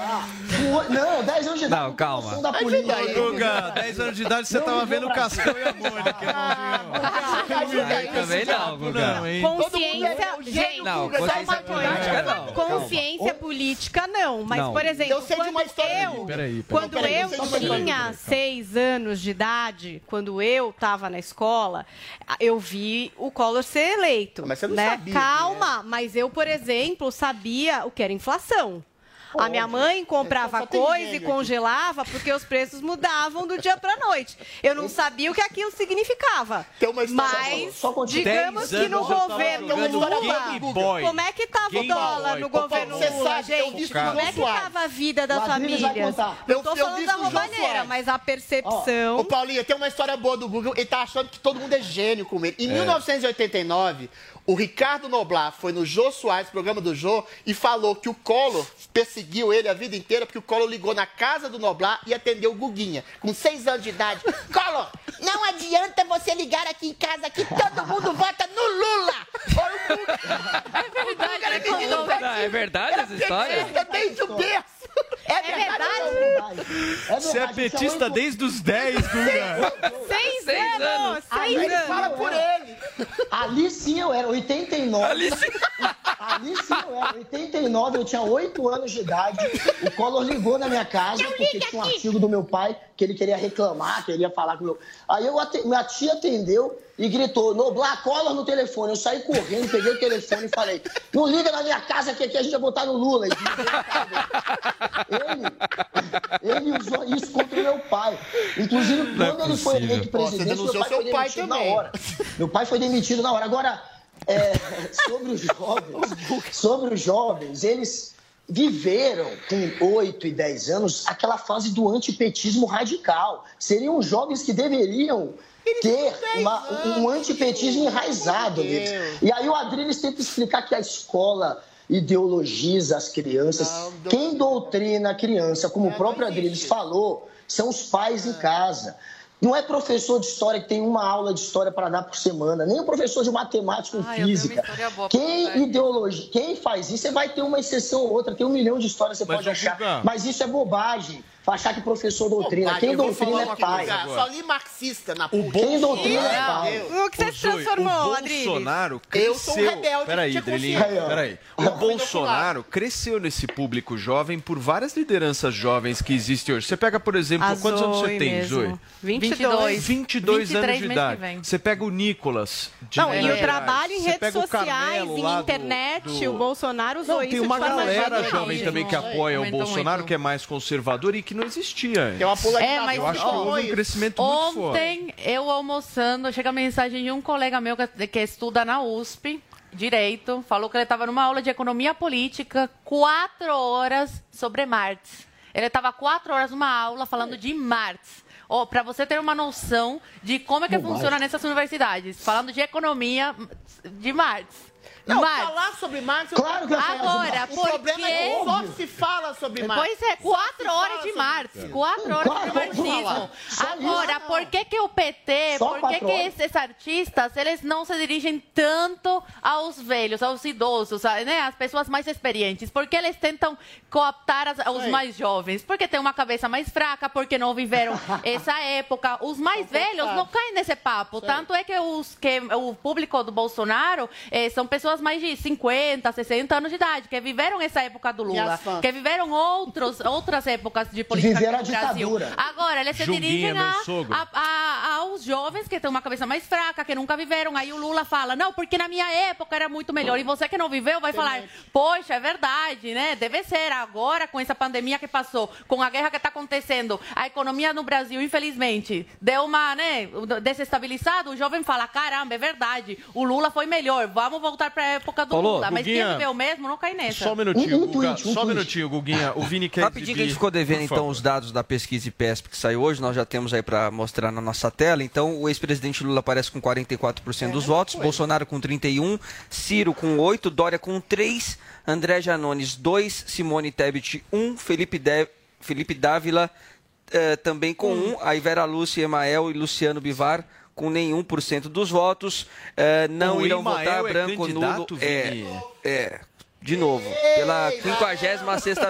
Não, 10 anos de idade. Não, calma. Da política. Ô, Guga, 10 anos de idade você Não tava vendo o. Cascão e a Mônica, Aí também não, Guga. Não, hein? Consciência, gente, Não, consciência uma política não. Consciência política não, mas Não. por exemplo, Eu sei de quando uma história eu, de- Peraí, peraí. quando Peraí, eu tinha de- seis anos de idade, quando eu estava na escola, eu vi o Collor ser eleito. Mas você não né? sabia Calma, mas eu, por exemplo, sabia o que era inflação. A minha mãe comprava coisa e congelava porque os preços mudavam do dia para noite. Eu não sabia o que aquilo significava. Tem uma história Mas, digamos que no governo Lula, como é que tava o dólar Boy. no governo você Lula, gente? Como é que Soares. tava a vida das famílias? Não Eu- tô eu falando da roubalheira, mas a percepção... Ô, Paulinho, tem uma história boa do Google. Ele tá achando que todo mundo é gênio com ele. Em 1989, o Ricardo Noblar foi no Jô Soares, programa do Jô, e falou que o Collor perseguiu ele a vida inteira porque o Collor ligou na casa do Noblar e atendeu o Guguinha, com seis anos de idade. Collor, não adianta você ligar aqui em casa que todo mundo vota no Lula! Olha o Guga. É verdade, menino Não, é verdade essa história? desde o berço. É É verdade? verdade? Você é petista desde os 10, Guga. Seis, Seis anos! Aí Seis ele anos! fala por ele. Ali sim eu era, 89. Ali sim. Ali sim eu era, 89, eu tinha 8 anos de idade. O Collor ligou na minha casa, porque tinha um artigo do meu pai que ele queria reclamar, que ele ia falar com o meu. Aí eu, minha tia atendeu e gritou: Noblar, Collor no telefone. Eu saí correndo, peguei o telefone e falei: Não liga na minha casa que aqui a gente vai botar no Lula. Ele, ele usou isso contra o meu pai. Inclusive, é quando ele foi eleito Pô, presidente, meu denunciou pai foi pai demitido na também. hora. Meu pai foi demitido na hora. Agora, é, sobre os jovens, sobre os jovens, eles viveram com 8 e 10 anos aquela fase do antipetismo radical. Seriam jovens que deveriam ter uma- um antipetismo enraizado neles. E aí o Adriles tenta explicar que a escola ideologiza as crianças. Quem doutrina a criança, como o próprio Adriles falou, são os pais em casa. Não é professor de história que tem uma aula de história para dar por semana, nem o professor de matemática ou Ah, eu tenho uma física. boa Quem ideologia, quem faz isso, você vai ter uma exceção ou outra, tem um milhão de histórias que você Mas, pode achar. Mas isso é bobagem. Achar que professor doutrina. Bobagem, Quem eu vou doutrina é pai. Só li marxista na PUC. Quem doutrina é pai. O que você se transformou, o Adriles? Bolsonaro Eu sou um cresceu. rebelde, Peraí, tinha Drilinho, consciência. peraí. O Bolsonaro cresceu nesse público jovem por várias lideranças jovens que existem hoje. Você pega, por exemplo, A quantos anos você tem, mesmo. Zoe? 22. 22 anos 23 de que idade. Você pega o Nicolas. de Não, e o trabalho em redes o sociais, em internet, do- o Bolsonaro usou Não, isso tem uma galera jovem também que apoia o Bolsonaro, muito. que é mais conservador e que não existia. Tem uma polarização. É, mas Eu acho que houve um crescimento muito forte. Ontem, eu almoçando, chega a mensagem de um colega meu que, que estuda na USP, direito, falou que ele estava numa aula de economia política, quatro horas sobre Marx. Ele estava quatro horas numa aula falando de Marx. Oh, Para você ter uma noção de como é que Bobagem. funciona nessas universidades, falando de economia de Marx. Não, Marx. falar sobre Marx... Claro que eu Agora, sobre Marx. o problema é que Porque- só se fala sobre Marx. Pois é, quatro horas de Marx. Quatro horas de marxismo. Agora, por que, que o PT, Só por que, que horas. esses artistas, eles não se dirigem tanto aos velhos, aos idosos, a- né, às pessoas mais experientes? Por que eles tentam cooptar as- os mais jovens? Porque tem uma cabeça mais fraca, porque não viveram essa época. Os mais velhos não caem nesse papo. Tanto é que, os, que o público do Bolsonaro eh, são pessoas mais de 50, 60 anos de idade, que viveram essa época do Lula, que viveram outros, outras épocas de política viveram no a Brasil. ditadura. Agora, eles se dirigem a- a- a- aos jovens que têm uma cabeça mais fraca, que nunca viveram. Aí o Lula fala, não, porque na minha época era muito melhor. E você que não viveu vai falar, poxa, é verdade, né? Deve ser. Agora, com essa pandemia que passou, com a guerra que está acontecendo, a economia no Brasil, infelizmente, deu uma, né, desestabilizada. O jovem fala, caramba, é verdade. O Lula foi melhor. Vamos voltar para a época do Paulo, Lula. Mas quem Guguinha, viveu mesmo não cai nessa. Só um minutinho, Guga, só um minutinho, Guguinha. O Vini quer Rapidinho que a gente ficou devendo, então, os dados da pesquisa IPESP que saiu hoje, nós já temos aí para mostrar na nossa tela. Então, o ex-presidente Lula aparece com 44% dos votos, Bolsonaro com 31%, Ciro com 8%, Dória com 3%, André Janones 2%, Simone Tebet 1%, Felipe, de... Felipe Dávila eh, também com 1%, aí Vera Lúcia, Emael e Luciano Bivar com nenhum por cento dos votos. Eh, não O irão Emael votar é branco, nulo. É, é, de novo, pela 56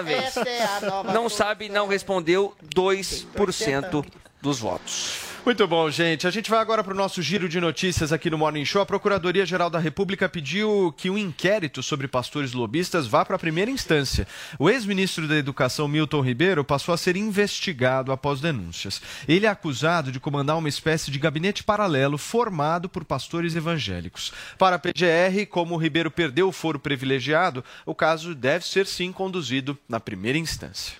vez. É Não sabe, não respondeu 2% dos votos. Muito bom, gente. A gente vai agora para o nosso giro de notícias aqui no Morning Show. A Procuradoria-Geral da República pediu que um inquérito sobre pastores lobistas vá para a primeira instância. O ex-ministro da Educação, Milton Ribeiro, passou a ser investigado após denúncias. Ele é acusado de comandar uma espécie de gabinete paralelo formado por pastores evangélicos. Para a PGR, como o Ribeiro perdeu o foro privilegiado, o caso deve ser sim conduzido na primeira instância.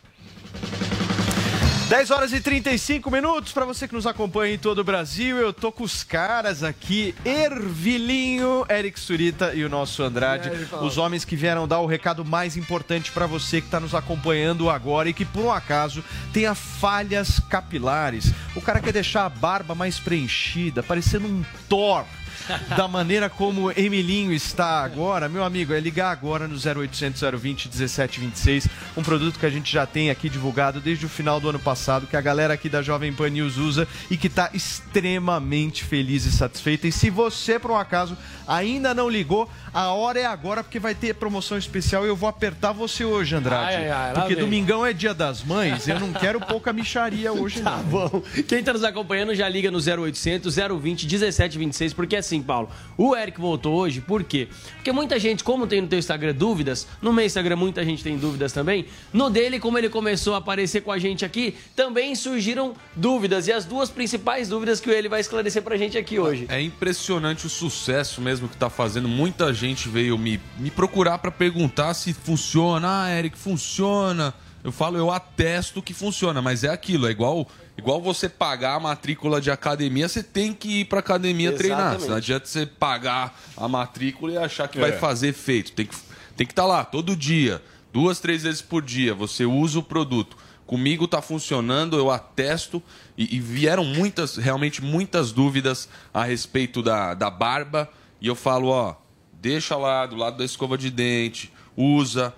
10 horas e 35 minutos para você que nos acompanha em todo o Brasil. Eu tô com os caras aqui, Ervilinho, Eric Surita e o nosso Andrade, aí, os homens que vieram dar o recado mais importante para você que está nos acompanhando agora e que por um acaso tenha falhas capilares. O cara quer deixar a barba mais preenchida, parecendo um Thor. Da maneira como Emilinho está agora, meu amigo, é ligar agora no 0800 020 1726, um produto que a gente já tem aqui divulgado desde o final do ano passado, que a galera aqui da Jovem Pan News usa e que está extremamente feliz e satisfeita. E se você, por um acaso, ainda não ligou, a hora é agora, porque vai ter promoção especial e eu vou apertar você hoje, Andrade. Ai, ai, porque vem. domingão é dia das mães, eu não quero pouca micharia hoje, Tá não. bom. Quem está nos acompanhando já liga no 0800 020 1726, porque assim, Paulo, o Eric voltou hoje, por quê? Porque muita gente, como tem no teu Instagram dúvidas, no meu Instagram muita gente tem dúvidas também, no dele, como ele começou a aparecer com a gente aqui, também surgiram dúvidas, e as duas principais dúvidas que ele vai esclarecer pra gente aqui hoje. É impressionante o sucesso mesmo que tá fazendo. Muita gente veio me, me procurar para perguntar se funciona. Ah, Eric, funciona. Eu falo, eu atesto que funciona, mas é aquilo, é igual igual você pagar a matrícula de academia, você tem que ir pra academia treinar. Exatamente. Não adianta você pagar a matrícula e achar que É. vai fazer efeito. Tem que tem que estar lá todo dia, duas, três vezes por dia. Você usa o produto. Comigo tá funcionando, eu atesto. E, e vieram muitas, realmente muitas dúvidas a respeito da, da barba. E eu falo, ó, deixa lá do lado da escova de dente, usa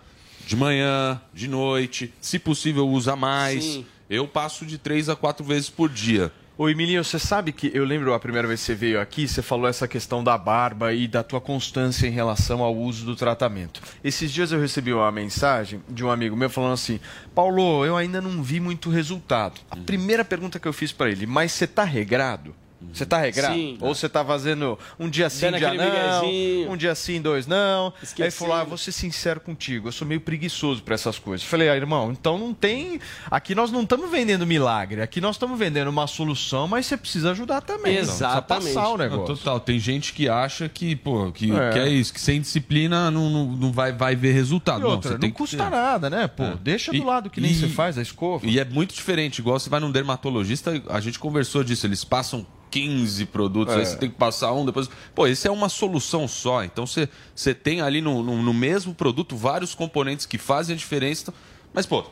de manhã, de noite, se possível usa mais. Sim. Eu passo de três a quatro vezes por dia. Ô Emilinho, você sabe que eu lembro a primeira vez que você veio aqui, você falou essa questão da barba e da tua constância em relação ao uso do tratamento. Esses dias eu recebi uma mensagem de um amigo meu falando assim: Paulo, eu ainda não vi muito resultado. A primeira pergunta que eu fiz pra ele, mas você tá regrado? Você tá regrado? Sim. Ou você tá fazendo um dia sim, Dando dia não, miguezinho. um dia sim, dois não. Aí falou, ah, vou ser sincero contigo, eu sou meio preguiçoso pra essas coisas. Falei, ah, irmão, então não tem... Aqui nós não estamos vendendo milagre, aqui nós estamos vendendo uma solução, mas você precisa ajudar também. não. Precisa passar o negócio. Não, total. Tem gente que acha que, pô, que, É. que é isso, que sem disciplina não, não, não vai, vai ver resultado. E não, outra, você não tem que custa ter. nada, né? Pô, É. deixa do E- lado que nem e- você faz a escova. E é muito diferente. Igual você vai num dermatologista, a gente conversou disso. Eles passam 15 produtos, É. aí você tem que passar um, depois. Pô, esse é uma solução só. Então você, você tem ali no, no, no mesmo produto vários componentes que fazem a diferença. Mas, pô,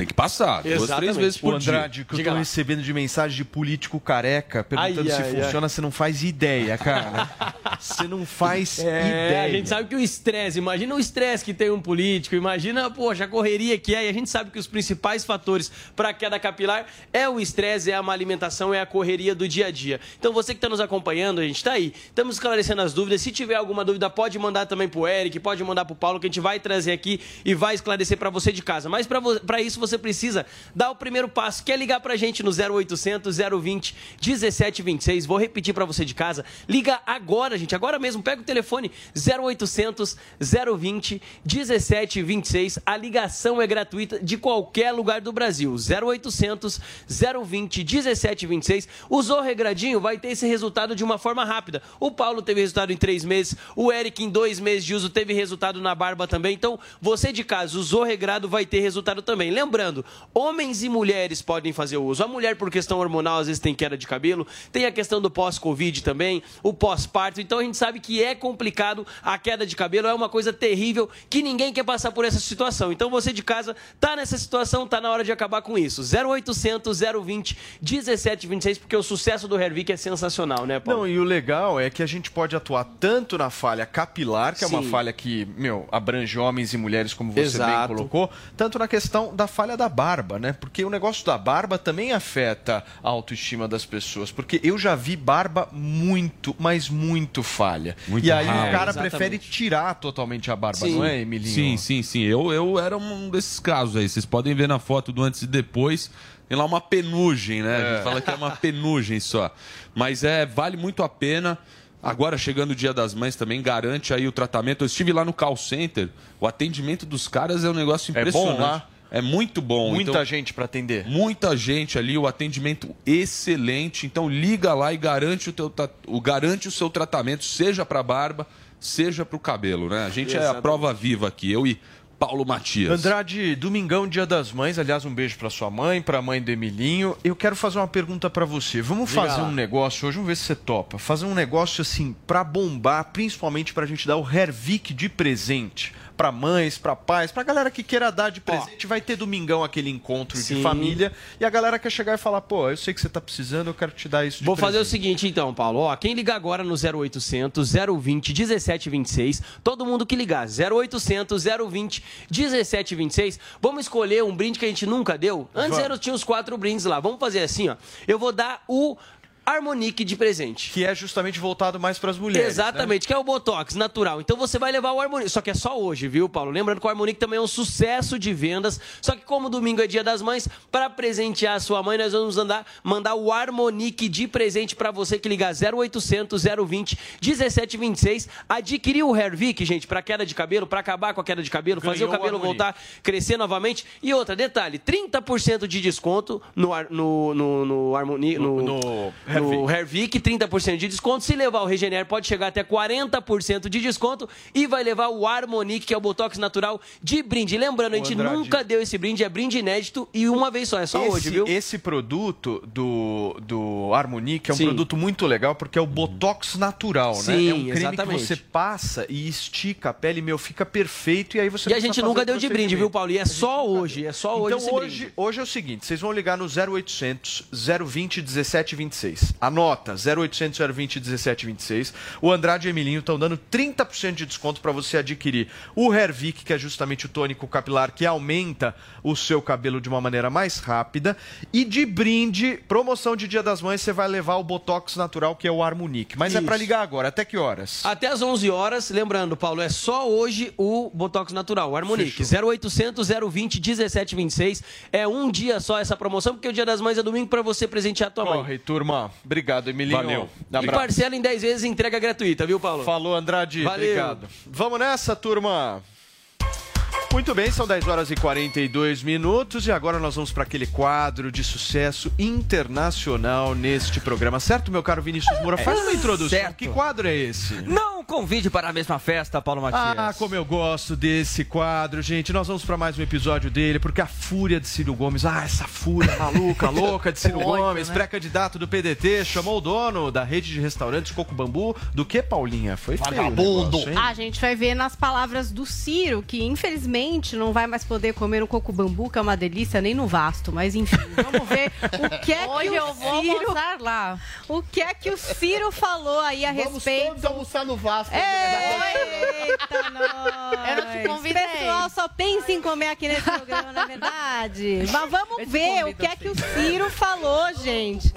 Tem que passar. Duas, três vezes por o dia. Andrade, o que eu Diga tô lá. recebendo de mensagem de político careca perguntando Ai, se ai, funciona, você não faz ideia, cara. Você não faz É, ideia. a gente sabe que o estresse, imagina o estresse que tem um político, imagina, poxa, a correria que é, e a gente sabe que os principais fatores para a queda capilar é o estresse, é a má alimentação, é a correria do dia a dia. Então você que está nos acompanhando, a gente está aí, estamos esclarecendo as dúvidas. Se tiver alguma dúvida, pode mandar também pro Eric, pode mandar pro Paulo, que a gente vai trazer aqui e vai esclarecer para você de casa. Mas para isso você precisa dar o primeiro passo, que é ligar pra gente no 0800 020 1726. Vou repetir para você de casa. Liga agora, gente, agora mesmo. Pega o telefone 0800 020 1726. A ligação é gratuita de qualquer lugar do Brasil. 0800 020 1726. Usou regradinho, vai ter esse resultado de uma forma rápida. O Paulo teve resultado em três meses, o Eric em dois meses de uso teve resultado na barba também. Então, você de casa usou regrado, vai ter resultado também. Lembrando, homens e mulheres podem fazer o uso. A mulher, por questão hormonal, às vezes tem queda de cabelo, tem a questão do pós-Covid também, o pós-parto. Então, a gente sabe que é complicado a queda de cabelo, é uma coisa terrível que ninguém quer passar por essa situação. Então, você de casa tá nessa situação, tá na hora de acabar com isso. 0800 020 1726, porque o sucesso do Hervik é sensacional, né, Paulo? Não, e o legal é que a gente pode atuar tanto na falha capilar, que é uma Sim. falha que, meu, abrange homens e mulheres, como você Exato. bem colocou, tanto na questão da falha da barba, né? Porque o negócio da barba também afeta a autoestima das pessoas. Porque eu já vi barba muito, mas muito falha. Muito e aí o cara Exatamente. prefere tirar totalmente a barba, não é, Emilinho? Sim, sim, sim. Eu, eu era um desses casos aí. Vocês podem ver na foto do antes e depois. Tem lá uma penugem, né? A É. gente fala que é uma penugem só. Mas é, vale muito a pena. Agora, chegando o Dia das Mães, também garante aí o tratamento. Eu estive lá no call center. O atendimento dos caras é um negócio É bom impressionante. lá? É muito bom. Muita Então, gente para atender. Muita gente ali, o atendimento excelente. Então liga lá e garante o, teu, o, garante o seu tratamento, seja para barba, seja para o cabelo, né? A gente é a Exatamente. prova viva aqui, eu e Paulo Matias. Andrade, domingão, dia das mães. Aliás, um beijo para sua mãe, para a mãe do Emilinho. Eu quero fazer uma pergunta para você. Vamos Diga fazer lá. um negócio hoje, vamos ver se você topa. Fazer um negócio assim para bombar, principalmente para a gente dar o Hervik de presente para mães, para pais, para galera que queira dar de presente. Vai ter domingão aquele encontro de Sim. família e a galera quer chegar e falar: pô, eu sei que você tá precisando, eu quero te dar isso de Vou fazer o presente. seguinte então, Paulo. Ó, quem ligar agora no 0800 020 1726, todo mundo que ligar 0800 020 1726, vamos escolher um brinde que a gente nunca deu. Antes Vamos. era, tinha os quatro brindes lá. Vamos fazer assim, ó. Eu vou dar o Harmonique de presente. Que é justamente voltado mais para as mulheres. né? Exatamente, que é o Botox natural. Então você vai levar o Harmonique. Só que é só hoje, viu, Paulo? Lembrando que o Harmonique também é um sucesso de vendas. Só que como domingo é dia das mães, para presentear a sua mãe, nós vamos andar, mandar o Harmonique de presente para você que ligar 0800 020 1726. Adquirir o Hervik, gente, para queda de cabelo, para acabar com a queda de cabelo, fazer o Ganhou cabelo Harmonique. voltar crescer novamente. E outra, detalhe, 30% de desconto no, no, no, no, Harmoni- no, no no Hervik, 30% de desconto. Se levar o Regener, pode chegar até 40% de desconto. E vai levar o Harmonique, que é o Botox natural, de brinde. Lembrando, a gente Andrade. nunca deu esse brinde, é brinde inédito e uma vez só, é só esse, hoje, viu? Esse produto do, do Harmonique é um Sim. produto muito legal porque é o Botox natural, né? Sim, É um creme exatamente. que você passa e estica a pele, meu, fica perfeito e aí você E a gente nunca deu o de brinde, viu, Paulo? E é só hoje, é só hoje Então hoje, brinde. hoje é o seguinte, vocês vão ligar no 0800 020 1726. Anota, 0800 020 1726. O Andrade e o Emilinho estão dando 30% de desconto para você adquirir o Hervik, que é justamente o tônico capilar que aumenta o seu cabelo de uma maneira mais rápida. E de brinde, promoção de Dia das Mães, você vai levar o Botox natural, que é o Harmonique. Mas é Isso. para ligar agora, até que horas? Até às 11 horas, lembrando, Paulo, é só hoje o Botox natural, o Harmonique. 0800 020 1726. É um dia só essa promoção, porque o Dia das Mães é domingo para você presentear a tua mãe. Corre, turma. Obrigado, Emilinho. Valeu. E Abraço. parcela em 10 vezes, entrega gratuita, viu, Paulo? Falou, Andrade. Valeu. Obrigado. Vamos nessa, turma. Muito bem, são 10 horas e 42 minutos e agora nós vamos para aquele quadro de sucesso internacional neste programa. Certo, meu caro Vinícius Moura? Faz uma introdução. certo. Que quadro é esse? Não convide para a mesma festa, Paulo Matias. Ah, como eu gosto desse quadro, gente. Nós vamos para mais um episódio dele, porque a fúria de Ciro Gomes, ah, essa fúria maluca, louca de Ciro Gomes, né? pré-candidato do PDT, chamou o dono da rede de restaurantes Coco Bambu. Do que, Paulinha? Foi feio Vagabundo. negócio, hein? A gente vai ver nas palavras do Ciro, que infelizmente não vai mais poder comer no coco bambu, que é uma delícia, nem no vasto. Mas enfim, vamos ver o que é Hoje que o eu vou Ciro... mostrar lá. O que é que o Ciro falou aí a Vamos respeito... todos almoçar no Vasco. Eita, nós! Eu não te convidei. Esse pessoal só pensa em comer aqui nesse programa, na verdade. Mas vamos ver o que é que o Ciro falou, gente.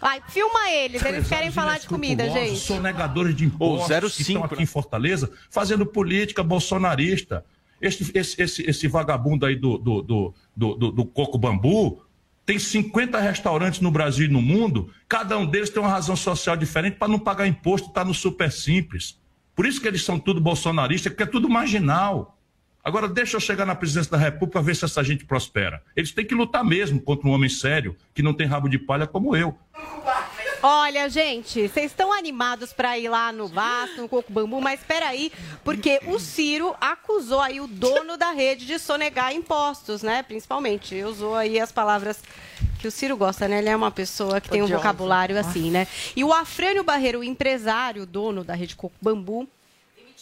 Vai, filma eles, eles querem falar de comida, gente. Sonegadores de impostos que estão aqui em Fortaleza fazendo política bolsonarista. Esse, esse, esse, esse vagabundo aí do, do, do, do, do- do Coco Bambu tem 50 restaurantes no Brasil e no mundo, cada um deles tem uma razão social diferente para não pagar imposto, está no super simples. Por isso que eles são tudo bolsonaristas, porque é tudo marginal. Agora, deixa eu chegar na presidência da República ver se essa gente prospera. Eles têm que lutar mesmo contra um homem sério, que não tem rabo de palha como eu. Olha, gente, vocês estão animados para ir lá no Vasco, no Coco Bambu, mas espera aí, porque o Ciro acusou aí o dono da rede de sonegar impostos, né? Principalmente, usou aí as palavras que o Ciro gosta, né? Ele é uma pessoa que tem um vocabulário assim, né? E o Afrânio Barreiro, o empresário, dono da rede Coco Bambu,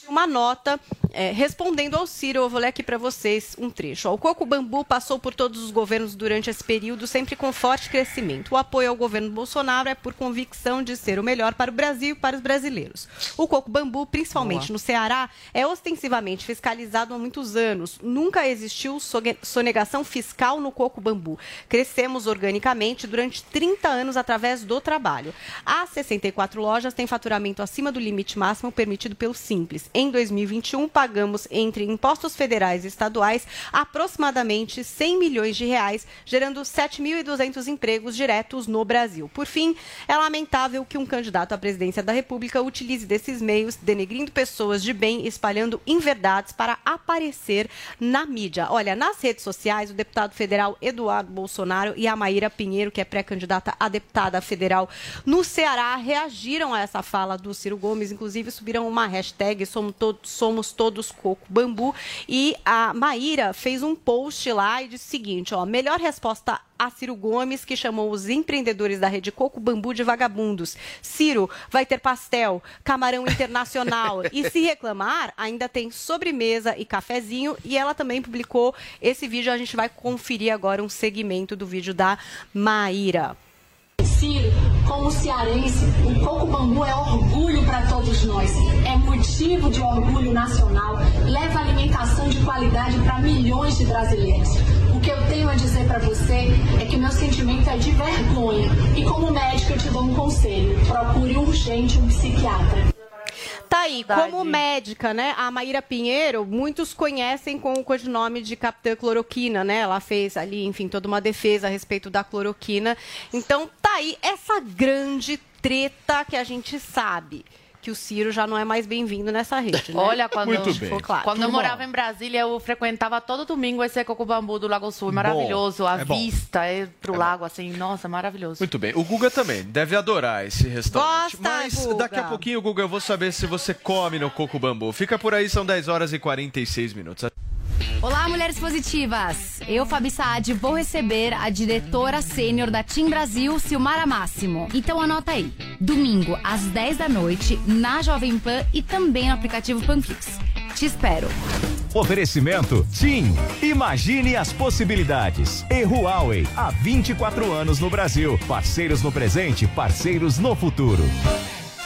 emitiu uma nota é, respondendo ao Ciro. Eu vou ler aqui para vocês um trecho. O Coco Bambu passou por todos os governos durante esse período, sempre com forte crescimento. O apoio ao governo Bolsonaro é por convicção de ser o melhor para o Brasil e para os brasileiros. O Coco Bambu, principalmente Boa. no Ceará, é ostensivamente fiscalizado há muitos anos. Nunca existiu sonegação fiscal no Coco Bambu. Crescemos organicamente durante 30 anos através do trabalho. As 64 lojas têm faturamento acima do limite máximo permitido pelo Simples. Em 2021, pagamos entre impostos federais e estaduais aproximadamente 100 milhões de reais, gerando 7.200 empregos diretos no Brasil. Por fim, é lamentável que um candidato à presidência da República utilize desses meios, denegrindo pessoas de bem, espalhando inverdades para aparecer na mídia. Olha, nas redes sociais, o deputado federal Eduardo Bolsonaro e a Maíra Pinheiro, que é pré-candidata a deputada federal no Ceará, reagiram a essa fala do Ciro Gomes, inclusive subiram uma hashtag somos todos, somos todos coco bambu e a Maíra fez um post lá e disse o seguinte, ó, melhor resposta a Ciro Gomes, que chamou os empreendedores da rede Coco Bambu de vagabundos. Ciro, vai ter pastel, camarão internacional. e se reclamar, ainda tem sobremesa e cafezinho. E ela também publicou esse vídeo. A gente vai conferir agora um segmento do vídeo da Maíra. Ciro, como cearense, o Coco Bambu é orgulho para todos nós. É motivo de orgulho nacional. Leva alimentação de qualidade para milhões de brasileiros. O que eu tenho a dizer para você é que meu sentimento é de vergonha. E como médico eu te dou um conselho: procure urgente um psiquiatra. Tá aí, como médica, né? A Maíra Pinheiro, muitos conhecem com o codinome de Capitã Cloroquina, né? Ela fez ali, enfim, toda uma defesa a respeito da cloroquina. Então, tá aí essa grande treta que a gente sabe que o Ciro já não é mais bem-vindo nessa rede, né? Olha, quando, Ficou claro. quando eu morava em Brasília, eu frequentava todo domingo esse Coco Bambu do Lago Sul. Maravilhoso. A é bom. vista é pro lago, assim. Nossa, maravilhoso. Muito bem. O Guga também deve adorar esse restaurante. Gosta, Mas Guga. daqui a pouquinho, Guga, eu vou saber se você come no Coco Bambu. Fica por aí, são 10 horas e 46 minutos. Olá, mulheres positivas! Eu, Fabi Saad, vou receber a diretora sênior da Team Brasil, Silmara Máximo. Então anota aí, domingo às 10 da noite, na Jovem Pan e também no aplicativo Panflix. Te espero! Oferecimento Tim. Imagine as possibilidades. E Huawei, há 24 anos no Brasil. Parceiros no presente, parceiros no futuro.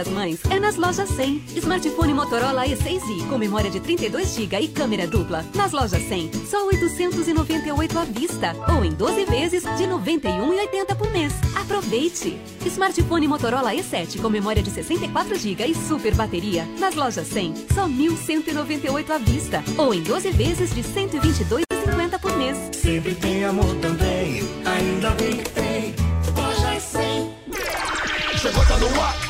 Das Mães é nas lojas 100. Smartphone Motorola E6i com memória de 32 GB e câmera dupla. Nas lojas 100, só 898 à vista ou em 12 vezes de 91,80 por mês. Aproveite! Smartphone Motorola E7 com memória de 64 GB e super bateria. Nas lojas 100, só 1.198 à vista ou em 12 vezes de 122,50 por mês. Sempre tem amor também, ainda bem que tem. Loja 100. Chegou, tá no ar,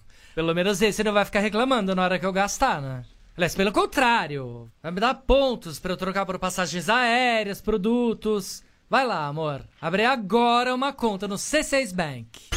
Pelo menos esse não vai ficar reclamando na hora que eu gastar, né? Aliás, pelo contrário, vai me dar pontos pra eu trocar por passagens aéreas, produtos. Vai lá, amor. Abre agora uma conta no C6 Bank.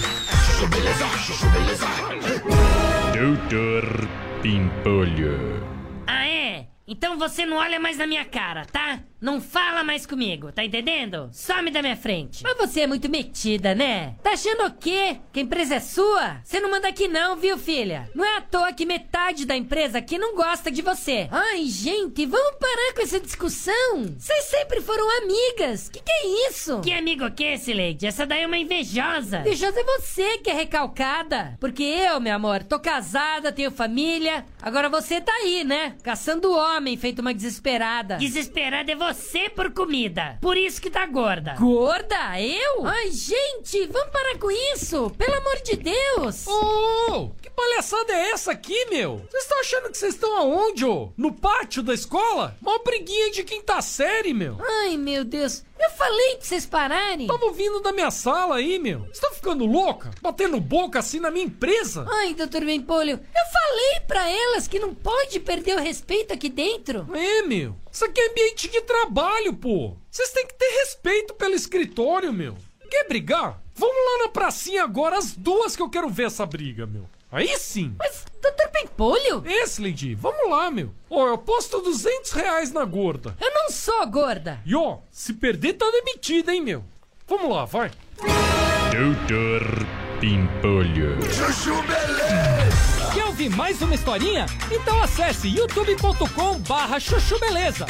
Doutor Pimpolho. Ah, é? Então você não olha mais na minha cara, tá? Não fala mais comigo, tá entendendo? Some da minha frente. Mas você é muito metida, né? Tá achando o quê? Que a empresa é sua? Você não manda aqui não, viu, filha? Não é à toa que metade da empresa aqui não gosta de você. Ai, gente, vamos parar com essa discussão. Vocês sempre foram amigas. Que que é isso? Que amigo que esse, Lady? Essa daí é uma invejosa. Invejosa é você que é recalcada. Porque eu, meu amor, tô casada, tenho família. Agora você tá aí, né? Caçando homem, feito uma desesperada. Desesperada é você por comida. Por isso que tá gorda. Gorda? Eu? Ai, gente, vamos parar com isso. Pelo amor de Deus. Ô, que palhaçada é essa aqui, meu? Vocês estão achando que vocês estão aonde, ô? No pátio da escola? Uma briguinha de quinta série, meu. Ai, meu Deus. Eu falei pra vocês pararem. Tava vindo da minha sala aí, meu. Você tá ficando louca? Batendo boca assim na minha empresa? Ai, doutor Bempolho, eu falei pra elas que não pode perder o respeito aqui dentro. É, meu. Isso aqui é ambiente de trabalho, pô. Vocês têm que ter respeito pelo escritório, meu. Quer brigar? Vamos lá na pracinha agora, as duas que eu quero ver essa briga, meu. Aí sim. Mas, doutor Pimpolho? Esse, Lady, vamos lá, meu. Ó, eu aposto 200 reais na gorda. Eu não sou gorda. E ó, se perder tá demitida, hein, meu. Vamos lá, vai. Doutor Pimpolho. Chuchu Beleza. Quer ouvir mais uma historinha? Então acesse youtube.com barra chuchu beleza.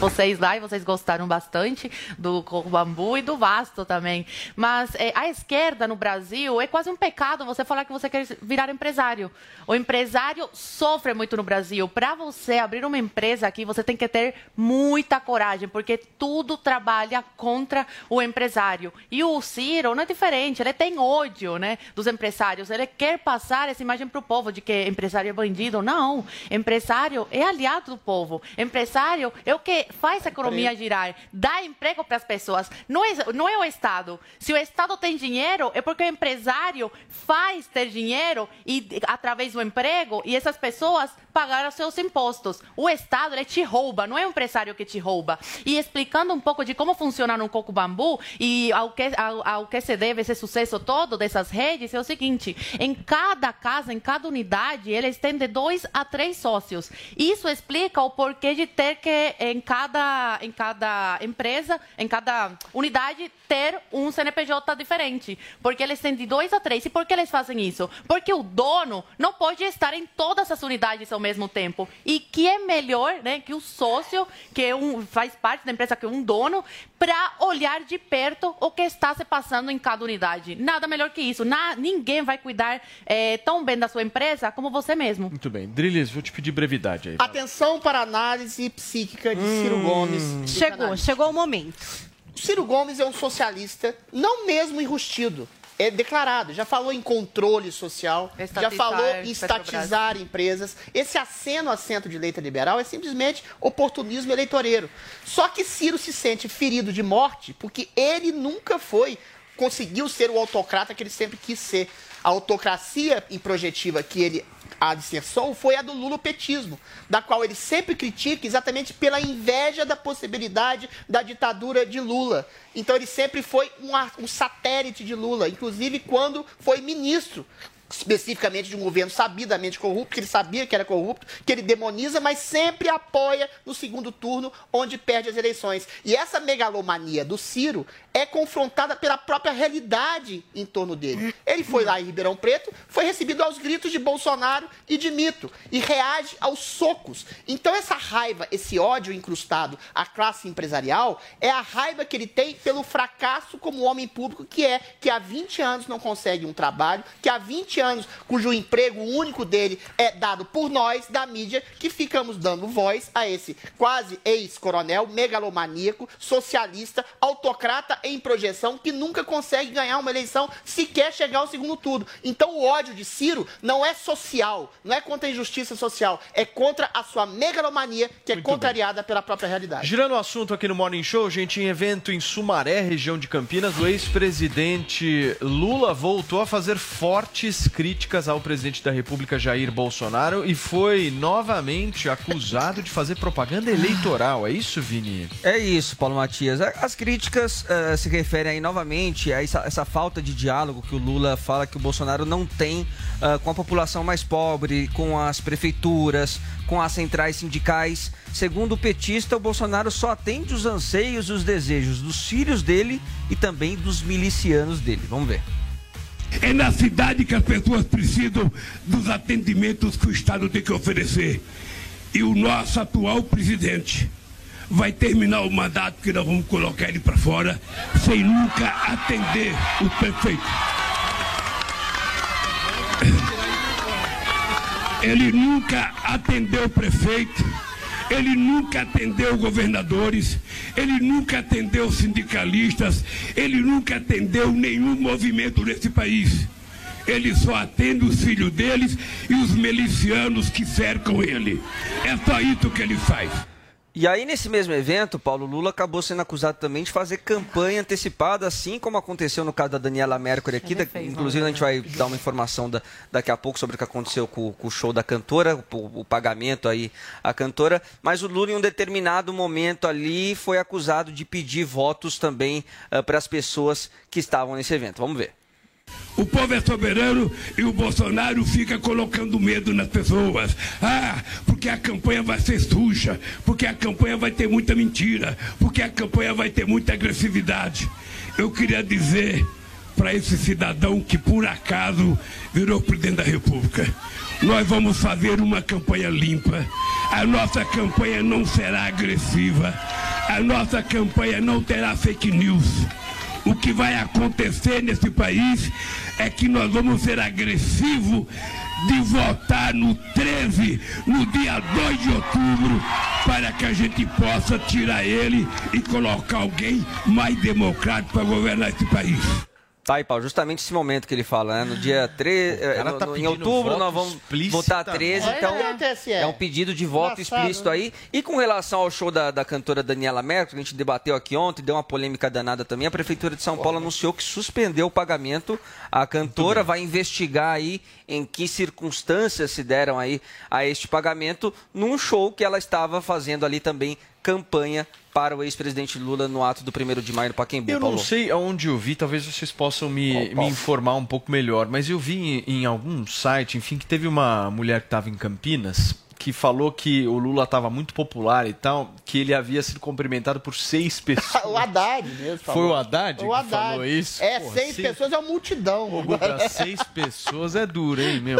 Vocês lá e vocês gostaram bastante do Bambu e do Vasto também. Mas é, a esquerda no Brasil é quase um pecado você falar que você quer virar empresário. O empresário sofre muito no Brasil. Para você abrir uma empresa aqui, você tem que ter muita coragem, porque tudo trabalha contra o empresário. E o Ciro não é diferente, ele tem ódio né, dos empresários. Ele quer passar essa imagem para o povo de que empresário é bandido. Não, empresário é aliado do povo. Empresário é o que faz a economia girar, dá emprego para as pessoas. Não é, não é o Estado. Se o Estado tem dinheiro, é porque o empresário faz ter dinheiro e através do emprego e essas pessoas pagaram seus impostos. O Estado ele te rouba, não é o empresário que te rouba. E explicando um pouco de como funciona no Coco Bambu e ao que, ao, ao que se deve esse sucesso todo dessas redes, é o seguinte: em cada casa, em cada unidade, eles têm de dois a três sócios. Isso explica o porquê de ter que, em cada, em cada empresa, em cada unidade, ter um CNPJ diferente. Porque eles têm de dois a três. E por que eles fazem isso? Porque o dono não pode estar em todas as unidades ao mesmo tempo. E que é melhor né, que o sócio, que é um, faz parte da empresa, que é um dono, para olhar de perto o que está se passando em cada unidade. Nada melhor que isso. Na, ninguém vai cuidar é, tão bem da sua empresa como você mesmo. Muito bem. Drilis, vou te pedir brevidade aí. Atenção para a análise psíquica de Ciro Hum. Gomes. Chegou, chegou o momento. Ciro Gomes é um socialista, não mesmo enrustido, é declarado, já falou em controle social, já Estatizar falou em estatizar empresas. Esse aceno a centro de leita liberal é simplesmente oportunismo eleitoreiro. Só que Ciro se sente ferido de morte porque ele nunca foi, conseguiu ser o autocrata que ele sempre quis ser. A autocracia improjetiva que ele alicerçou foi a do lulopetismo, da qual ele sempre critica exatamente pela inveja da possibilidade da ditadura de Lula. Então ele sempre foi um, um satélite de Lula, inclusive quando foi ministro especificamente de um governo sabidamente corrupto, que ele sabia que era corrupto, que ele demoniza, mas sempre apoia no segundo turno, onde perde as eleições. E essa megalomania do Ciro é confrontada pela própria realidade em torno dele. Ele foi lá em Ribeirão Preto, foi recebido aos gritos de Bolsonaro e de Mito, e reage aos socos. Então essa raiva, esse ódio incrustado à classe empresarial, é a raiva que ele tem pelo fracasso como homem público que é, que há 20 anos não consegue um trabalho, que há 20 anos cujo emprego único dele é dado por nós, da mídia, que ficamos dando voz a esse quase ex-coronel, megalomaníaco, socialista, autocrata em projeção, que nunca consegue ganhar uma eleição, sequer chegar ao segundo turno. Então o ódio de Ciro não é social, não é contra a injustiça social, é contra a sua megalomania, que é contrariada pela própria realidade. Girando o assunto aqui no Morning Show, gente, em evento em Sumaré, região de Campinas, o ex-presidente Lula voltou a fazer fortes críticas ao presidente da República Jair Bolsonaro e foi novamente acusado de fazer propaganda eleitoral. É isso, Vini? É isso, Paulo Matias. As críticas se referem aí novamente a essa, essa falta de diálogo que o Lula fala que o Bolsonaro não tem ah, com a população mais pobre, com as prefeituras, com as centrais sindicais. Segundo o petista, o Bolsonaro só atende os anseios e os desejos dos filhos dele e também dos milicianos dele. Vamos ver. É na cidade que as pessoas precisam dos atendimentos que o Estado tem que oferecer. E o nosso atual presidente vai terminar o mandato que nós vamos colocar ele para fora sem nunca atender o prefeito. Ele nunca atendeu o prefeito, ele nunca atendeu governadores, ele nunca atendeu sindicalistas, ele nunca atendeu nenhum movimento nesse país. Ele só atende os filhos deles e os milicianos que cercam ele. É só isso que ele faz. E aí, nesse mesmo evento, Paulo Lula acabou sendo acusado também de fazer campanha antecipada, assim como aconteceu no caso da Daniela Mercury aqui. Da- inclusive, a gente vai dar uma informação da- daqui a pouco sobre o que aconteceu com, com o show da cantora, o, o pagamento aí à cantora. Mas o Lula, em um determinado momento ali, foi acusado de pedir votos também para as pessoas que estavam nesse evento. Vamos ver. O povo é soberano e o Bolsonaro fica colocando medo nas pessoas. Ah, porque a campanha vai ser suja, porque a campanha vai ter muita mentira, porque a campanha vai ter muita agressividade. Eu queria dizer para esse cidadão que por acaso virou presidente da República. Nós vamos fazer uma campanha limpa. A nossa campanha não será agressiva. A nossa campanha não terá fake news. O que vai acontecer nesse país é que nós vamos ser agressivos de votar no 13, no dia 2 de outubro, para que a gente possa tirar ele e colocar alguém mais democrático para governar esse país. Tá aí, Paulo, justamente esse momento que ele fala, né? No dia 13, eh, no- tá no- em outubro nós vamos explícita, votar 13, né? então É, é um pedido de voto Engraçado, explícito né? aí. E com relação ao show da, da cantora Daniela Mercury, que a gente debateu aqui ontem, deu uma polêmica danada também, a Prefeitura de São Paulo anunciou que suspendeu o pagamento. A cantora vai investigar aí em que circunstâncias se deram aí a este pagamento num show que ela estava fazendo ali também campanha para o ex-presidente Lula no ato do 1 de maio no Pacaembu. Eu não Paulo. sei aonde eu vi, talvez vocês possam me, Qual, me informar um pouco melhor, mas eu vi em, em algum site, enfim, que teve uma mulher que estava em Campinas que falou que o Lula estava muito popular e tal, que ele havia sido cumprimentado por seis pessoas. o Haddad mesmo falou. Foi o Haddad O que Haddad. falou isso? É, Porra, seis seis- pessoas é uma multidão. Ô, Guga, seis pessoas é duro, hein, meu?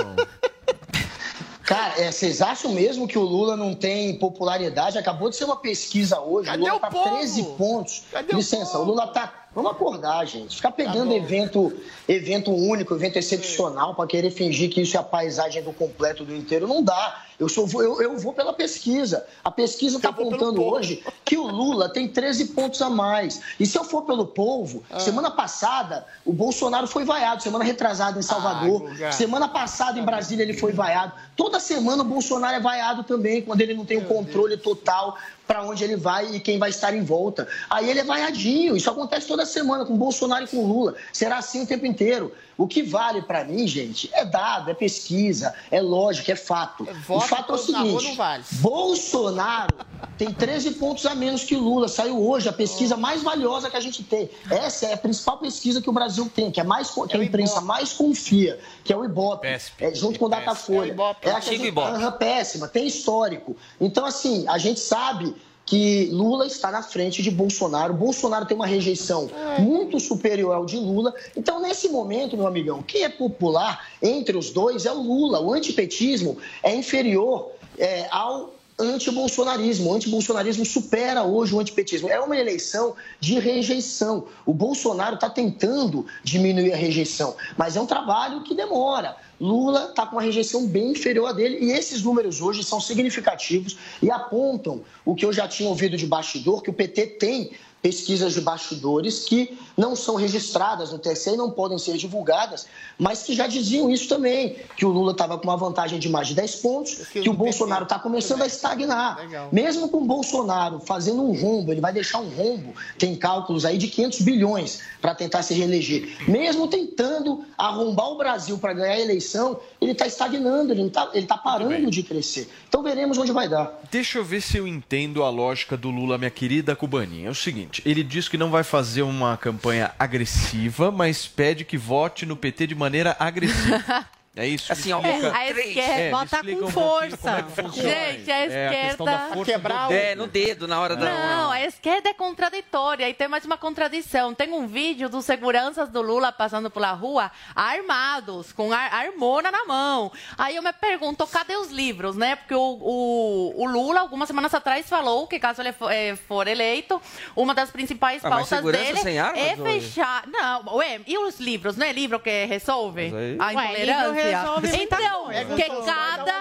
Cara, é, vocês acham mesmo que o Lula não tem popularidade? Acabou de ser uma pesquisa hoje. Cadê o Lula o tá povo? 13 pontos. Cadê o Licença, o, povo? Lula tá. Vamos acordar, gente. Ficar pegando bom. evento, evento único, evento excepcional, para querer fingir que isso é a paisagem do completo do inteiro, não dá. Eu, sou, eu, eu vou pela pesquisa. A pesquisa está apontando hoje que o Lula tem 13 pontos a mais. E se eu for pelo povo, Ah. semana passada o Bolsonaro foi vaiado, semana retrasada em Salvador, Ah, semana passada em Brasília ele foi vaiado. Toda semana o Bolsonaro é vaiado também, quando ele não tem o controle total para onde ele vai e quem vai estar em volta. Aí ele é vaiadinho. Isso acontece toda semana com o Bolsonaro e com o Lula. Será assim o tempo inteiro. O que vale para mim, gente, é dado, é pesquisa, é lógica, é fato. o voto fato é o seguinte: vale. Bolsonaro tem 13 pontos a menos que Lula. Saiu hoje a pesquisa mais valiosa que a gente tem. Essa é a principal pesquisa que o Brasil tem, que, é mais, que a imprensa mais confia, que é o Ibope, é, junto com o Datafolha. É a que a gente, Ibope. Aham, péssima, tem histórico. Então, assim, a gente sabe que Lula está na frente de Bolsonaro. Bolsonaro tem uma rejeição muito superior ao de Lula. Então, nesse momento, meu amigão, quem é popular entre os dois é o Lula. O antipetismo é inferior é, ao antibolsonarismo. O antibolsonarismo supera hoje o antipetismo. É uma eleição de rejeição. O Bolsonaro está tentando diminuir a rejeição, mas é um trabalho que demora. Lula está com uma rejeição bem inferior a dele e esses números hoje são significativos e apontam o que eu já tinha ouvido de bastidor, que o PT tem pesquisas de bastidores que não são registradas no TSE e não podem ser divulgadas, mas que já diziam isso também, que o Lula estava com uma vantagem de mais de 10 pontos, que o Bolsonaro está começando a estagnar. Mesmo com o Bolsonaro fazendo um rombo, ele vai deixar um rombo, tem cálculos aí de 500 bilhões para tentar se reeleger. Mesmo tentando arrombar o Brasil para ganhar a eleição, ele está estagnando, ele está tá parando de crescer. Então veremos onde vai dar. Deixa eu ver se eu entendo a lógica do Lula, minha querida cubaninha. É o seguinte, ele diz que não vai fazer uma campanha agressiva, mas pede que vote no PT de maneira agressiva. É isso? Assim, ó, É, a esquerda um vota com força. Gente, a esquerda. É, no dedo, na hora da. Não, a esquerda é contraditória e tem mais uma contradição. Tem um vídeo dos seguranças do Lula passando pela rua armados, com ar armona na mão. Aí eu me pergunto, cadê os livros, né? Porque o, o, o Lula, algumas semanas atrás, falou que caso ele for, eh, for eleito, uma das principais Ah, pautas dele sem armas, é fechar. Não, ué, e os livros? Não é livro que resolve aí- a Ué, resolve então, coisa. que cada.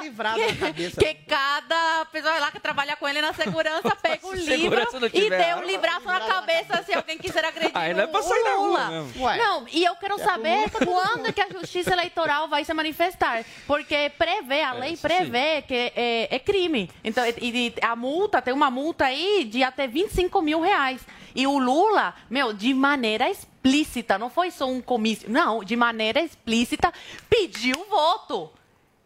cabeça. Que cada pessoa lá que trabalha com ele na segurança pega o Se livro e dê um livraço na cabeça se alguém quiser agredir Aí não é pra sair Lula. Não, e eu quero saber quando que a justiça eleitoral vai se manifestar. Porque prevê, a lei prevê que é, é crime. Então, e, e a multa, tem uma multa aí de até 25 mil reais. E o Lula, meu, de maneira explícita, não foi só um comício, não, de maneira explícita, pediu voto.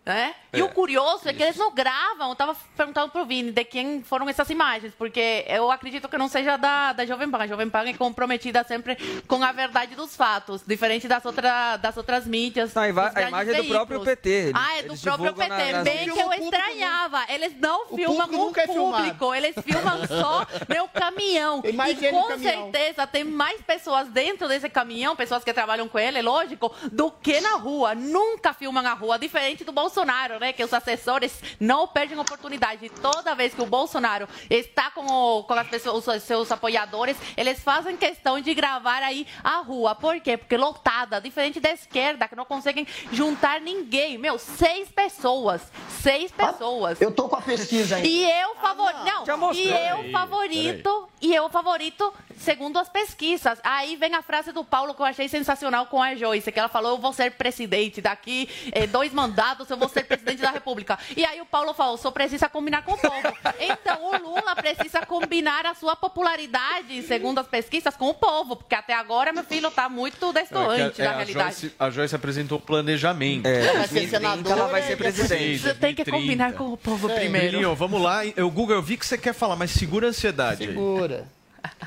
Né? E o curioso é que eles não gravam. Eu tava perguntando pro Vini de quem foram essas imagens, porque eu acredito que não seja da, da Jovem Pan. A Jovem Pan é comprometida sempre com a verdade dos fatos, diferente das, outra, das outras mídias. Não, a imagem é do próprio. PT, eles- ah, é do próprio PT. na- nas Bem que eu O estranhava. Eles não filmam público o é filmado. público, eles filmam só meu caminhão. Imagine e o com caminhão. certeza tem mais pessoas dentro desse caminhão, pessoas que trabalham com ele, lógico, do que na rua. Nunca filmam a rua, diferente do Bolsonaro, né? Que os assessores não perdem oportunidade. Toda vez que o Bolsonaro está com, o- com as pessoas, os seus apoiadores, eles fazem questão de gravar aí a rua. Por quê? Porque lotada, diferente da esquerda, que não conseguem juntar ninguém. Meu, seis pessoas. Seis pessoas. Eu tô com a pesquisa aí. E eu favorito. não, Já mostrou. e eu favorito. E eu favorito, segundo as pesquisas. Aí vem a frase do Paulo que eu achei sensacional com a Joyce, que ela falou: eu vou ser presidente. Daqui eh, dois mandatos, eu vou ser presidente da República. E aí o Paulo falou: só precisa combinar com o povo. Então o Lula precisa combinar a sua popularidade, segundo as pesquisas, com o povo. Porque até agora, meu filho, tá muito destoante É, da a, realidade. Joyce, a Joyce apresentou planejamento. É, Vai ser 2030 senador, ela vai ser presidente. Você tem que combinar com o povo primeiro. Belinho, vamos lá. Eu, Google, eu vi que você quer falar, mas segura a ansiedade aí. Segura.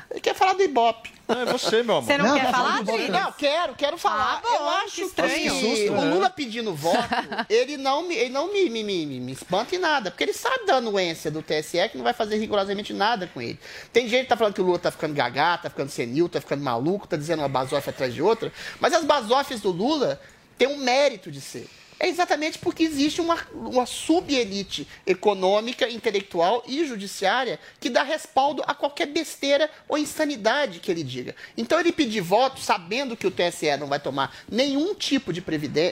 Ele quer falar do Ibope. Não, é você, meu amor. Você não, Não, quer falar, Adri? Não, quero, quero falar. Ah, bom, eu que acho que, estranho. o né? Lula pedindo voto, ele não me, ele não me, me, me, me espanta em nada, porque ele sabe da anuência do TSE que não vai fazer rigorosamente nada com ele. Tem gente que tá falando que o Lula tá ficando gagá, tá ficando senil, tá ficando maluco, tá dizendo uma basofa atrás de outra, mas as basófias do Lula têm um mérito de ser. É exatamente porque existe uma, uma sub-elite econômica, intelectual e judiciária que dá respaldo a qualquer besteira ou insanidade que ele diga. Então ele pedir voto sabendo que o TSE não vai tomar nenhum tipo de,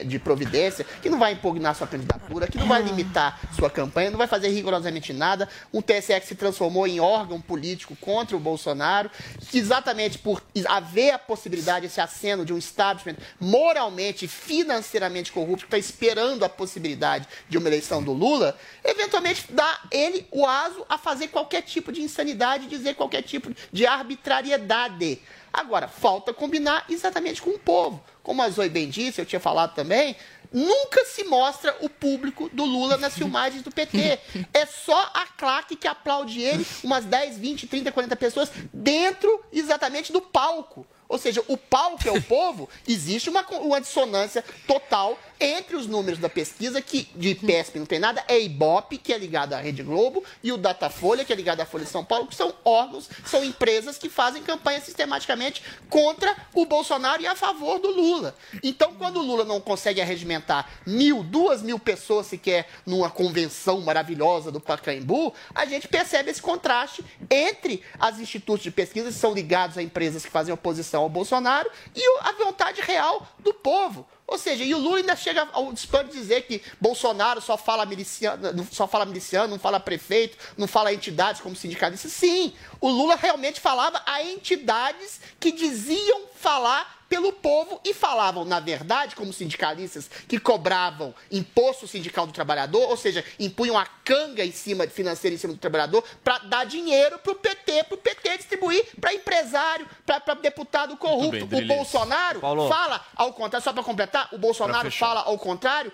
de providência, que não vai impugnar sua candidatura, que não vai limitar sua campanha, não vai fazer rigorosamente nada. Um TSE que se transformou em órgão político contra o Bolsonaro, que exatamente por haver a possibilidade, esse aceno de um establishment moralmente financeiramente corrupto, que está esperando a possibilidade de uma eleição do Lula, eventualmente dá ele o aso a fazer qualquer tipo de insanidade, dizer qualquer tipo de arbitrariedade. Agora, falta combinar exatamente com o povo. Como a Zoe bem disse, eu tinha falado também, nunca se mostra o público do Lula nas filmagens do PT. É só a claque que aplaude ele, umas 10, 20, 30, 40 pessoas, dentro exatamente do palco. Ou seja, o palco é o povo, existe uma, uma dissonância total entre os números da pesquisa, que de PESP não tem nada, é Ibope, que é ligado à Rede Globo, e o Datafolha, que é ligado à Folha de São Paulo, que são órgãos, são empresas que fazem campanha sistematicamente contra o Bolsonaro e a favor do Lula. Então, quando o Lula não consegue arregimentar mil, duas mil pessoas sequer numa convenção maravilhosa do Pacaembu, a gente percebe esse contraste entre as institutos de pesquisa que são ligados a empresas que fazem oposição ao Bolsonaro e a vontade real do povo. Ou seja, e o Lula ainda chega ao desplano de dizer que Bolsonaro só fala miliciano, só fala miliciano, não fala prefeito, não fala entidades como sindicalistas. Sim, o Lula realmente falava a entidades que diziam falar pelo povo e falavam, na verdade, como sindicalistas que cobravam imposto sindical do trabalhador, ou seja, impunham a canga em cima financeira em cima do trabalhador para dar dinheiro para o PT, para o PT distribuir para empresário, para deputado corrupto. bem, o. Bolsonaro Paulo. fala ao contrário, só para completar, o Bolsonaro fala ao contrário,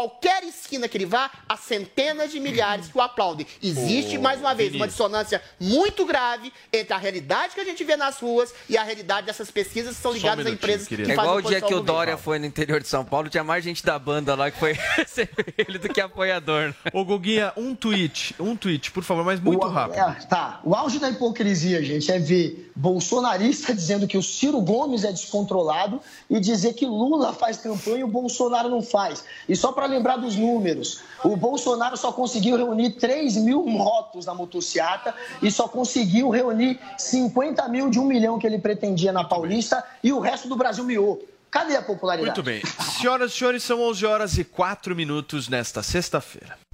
qualquer esquina que ele vá, há centenas de milhares que o aplaudem. Existe, Ô, mais uma vez, uma dissonância muito grave entre a realidade que a gente vê nas ruas e a realidade dessas pesquisas que são Só um ligadas a empresas que É fazem igual o dia que o. Dória foi no interior de São Paulo, tinha mais gente da banda lá que foi receber ele do que apoiador. Ô, Guguinha, um tweet, um tweet, por favor, mas muito O- rápido. é, tá. O auge da hipocrisia, gente, é ver bolsonarista dizendo que o Ciro Gomes é descontrolado e dizer que Lula faz campanha e o Bolsonaro não faz. E só para lembrar dos números, o Bolsonaro só conseguiu reunir 3 mil motos na motociata e só conseguiu reunir 50 mil de um milhão que ele pretendia na Paulista e o resto do Brasil miou. Cadê a popularidade? Muito bem. Senhoras e senhores, são 11 horas e 4 minutos nesta sexta-feira.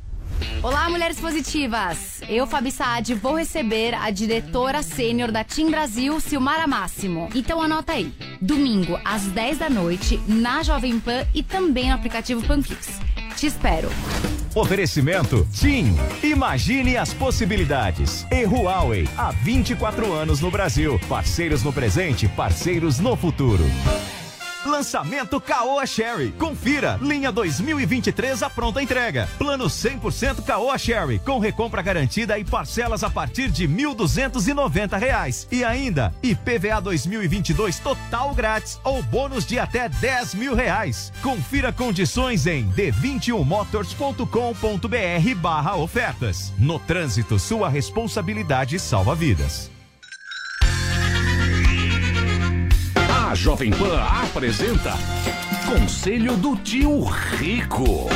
Olá, mulheres positivas! Eu, Fabi Saad, vou receber a diretora sênior da Team Brasil, Silmara Máximo. Então anota aí. Domingo, às 10 da noite, na Jovem Pan e também no aplicativo Panflix. Te espero. Oferecimento TIM. Imagine as possibilidades. E Huawei, há 24 anos no Brasil. Parceiros no presente, parceiros no futuro. Lançamento Caoa Sherry. Confira, linha 2023 à pronta entrega. Plano 100% Caoa Sherry, com recompra garantida e parcelas a partir de 1.290 reais. E ainda, IPVA 2022 total grátis ou bônus de até 10 mil reais. Confira condições em d21motors.com.br barra ofertas. No trânsito, sua responsabilidade salva vidas. Jovem Pan apresenta Conselho do Tio Rico.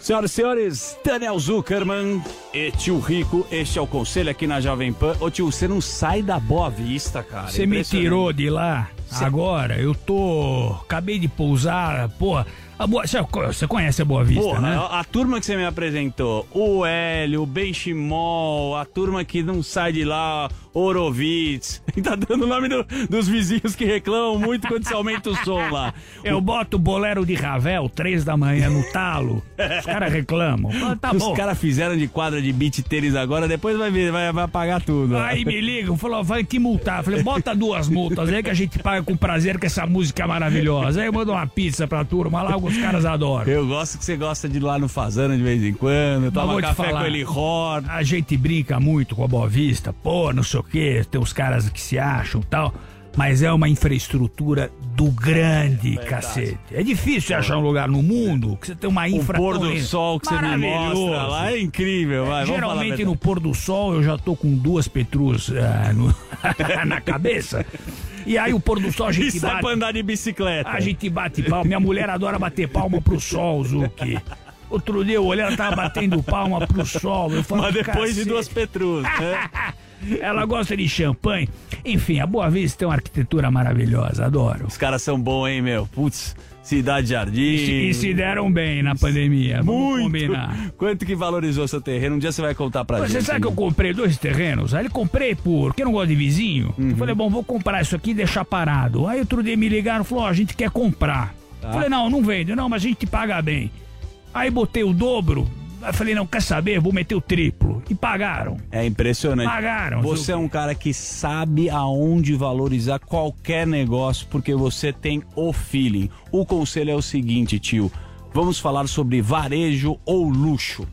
Senhoras e senhores, Daniel Zuckerman e tio Rico, este é o conselho aqui na Jovem Pan. Ô tio, você não sai da Boa Vista, cara. Você me tirou de lá. Agora eu tô. Acabei de pousar. Pô, a Boa... você conhece a Boa Vista, Porra, né? a, a turma que você me apresentou, o Hélio, o Benchimol, a turma que não sai de lá, Orovitz, tá dando o nome do- dos vizinhos que reclamam muito quando você aumenta o som lá. Eu boto o bolero de Ravel, três da manhã no talo. Os caras reclamam. Ah, tá Os caras fizeram de quadra de beat tênis agora, depois vai, ver, vai, vai pagar tudo. Aí me ligam, falou, vai te multar. Falei, bota duas multas aí que a gente paga com prazer que essa música maravilhosa. Aí eu mando uma pizza pra turma lá, os caras adoram. Eu gosto que você gosta de ir lá no Fazano de vez em quando, toma café falar, com ele roda. A gente brinca muito com a Boa Vista, pô, não sei o quê, tem uns caras que se acham e tal. Mas é uma infraestrutura do grande cacete. É difícil você achar um lugar no mundo que você tem uma O infra pôr tão do sol que você me mostra lá é incrível, vai, vamos falar a Geralmente no pôr do sol eu já tô com duas Petrus ah, no- na cabeça. E aí o pôr do sol a gente E bate. pra andar de bicicleta. A gente bate palma. Minha mulher adora bater palma pro sol, Zuki. Outro dia eu olhei, ela tava batendo palma pro sol. Eu falo, Mas depois de "Cacete." duas Petrus, né? Ela gosta de champanhe. Enfim, a Boa Vista tem uma arquitetura maravilhosa, adoro. Os caras são bons, hein, meu? Putz, Cidade Jardim. E se, e se deram bem na pandemia, Muito. combinar. Quanto que valorizou seu terreno? Um dia você vai contar pra Você gente. sabe que eu comprei dois terrenos? Aí eu comprei porque eu não gosto de vizinho. Eu falei, bom, vou comprar isso aqui e deixar parado. Aí outro dia me ligaram e falou, ó, a gente quer comprar. Tá. Falei, não, não vende, não, mas a gente paga bem. Aí botei o dobro. Aí falei, não, quer saber? Vou meter o triplo. E pagaram. É impressionante. Pagaram, Você é um cara que sabe aonde valorizar qualquer negócio porque você tem o feeling. O conselho é o seguinte, tio. Vamos falar sobre varejo ou luxo.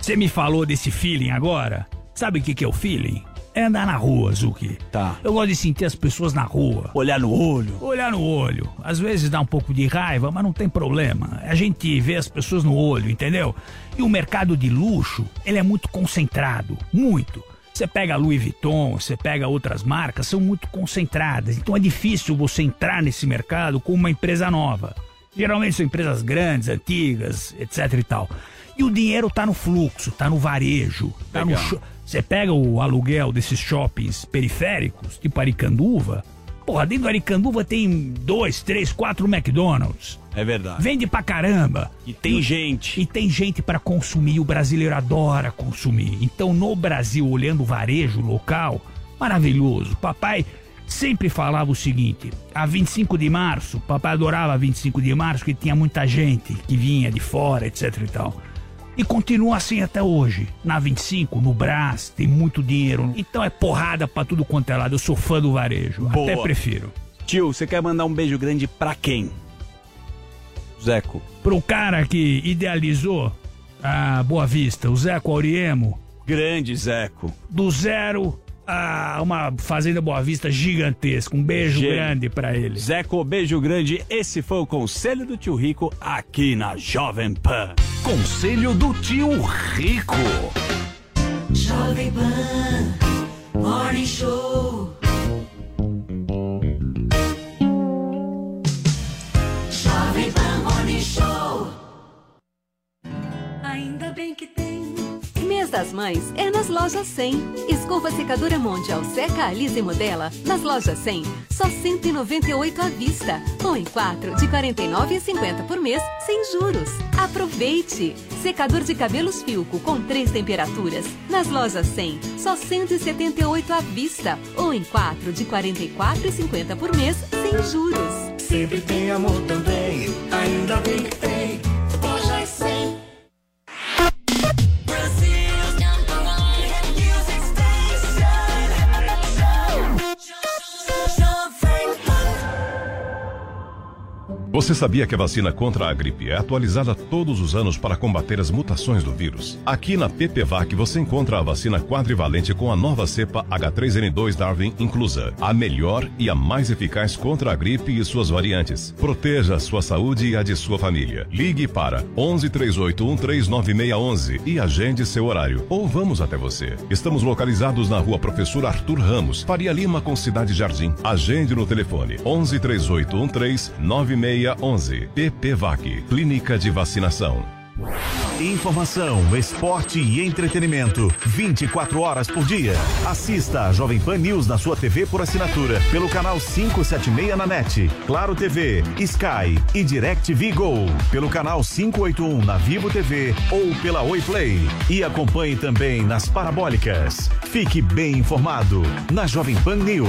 Você me falou desse feeling agora? Sabe o que, que é o feeling? É andar na rua, Zuki. Tá. Eu gosto de sentir as pessoas na rua. Olhar no olho. Olhar no olho. Às vezes dá um pouco de raiva, mas não tem problema. A gente vê as pessoas no olho, entendeu? E o mercado de luxo, ele é muito concentrado. Muito. Você pega a Louis Vuitton, você pega outras marcas, são muito concentradas. Então é difícil você entrar nesse mercado com uma empresa nova. Geralmente são empresas grandes, antigas, etc e tal. E o dinheiro tá no fluxo, tá no varejo, tá no Legal. show. Você pega o aluguel desses shoppings periféricos, tipo Aricanduva. Porra, dentro do Aricanduva tem dois, três, quatro McDonald's. É verdade. Vende pra caramba. E tem gente. E tem gente pra consumir. O brasileiro adora consumir. Então, no Brasil, olhando o varejo local, maravilhoso. Papai sempre falava o seguinte: a 25 de março, papai adorava 25 de março, que tinha muita gente que vinha de fora, etc e tal. E continua assim até hoje. Na 25, no Brás, tem muito dinheiro. Então é porrada pra tudo quanto é lado. Eu sou fã do varejo. Até Boa. prefiro. Tio, você quer mandar um beijo grande pra quem? Zeco. Pro cara que idealizou a Boa Vista, o Zeco Auriemo. Grande Zeco. Do zero a uma Fazenda Boa Vista gigantesca. Um beijo grande pra ele. Zeco, beijo grande. Esse foi o Conselho do Tio Rico aqui na Jovem Pan. Conselho do Tio Rico. Jovem Pan Morning Show. Jovem Pan Morning Show. Ainda bem que tem. Das Mães é nas lojas 100. Escova secadora Mondial Seca Alisa e Modela nas lojas 100, só 198 à vista. Ou em 4 de 49,50 por mês, sem juros. Aproveite! Secador de cabelos Filco com três temperaturas nas lojas 100, só 178 à vista. Ou em 4 de 44,50 por mês, sem juros. Sempre tem amor também. Ainda bem que tem. Você sabia que a vacina contra a gripe é atualizada todos os anos para combater as mutações do vírus? Aqui na PPVAC você encontra a vacina quadrivalente com a nova cepa H3N2 Darwin inclusa, a melhor e a mais eficaz contra a gripe e suas variantes. Proteja a sua saúde e a de sua família. Ligue para 11 38139611 e agende seu horário. Ou vamos até você. Estamos localizados na rua Professor Arthur Ramos, Faria Lima com Cidade Jardim. Agende no telefone 11 3813 9611. PPVAC, Clínica de Vacinação. Informação, esporte e entretenimento. 24 horas por dia. Assista a Jovem Pan News na sua TV por assinatura. Pelo canal 576 na NET. Claro TV, Sky e DirecTV Go. Pelo canal 581 na Vivo TV ou pela Oi Play. E acompanhe também nas parabólicas. Fique bem informado na Jovem Pan News.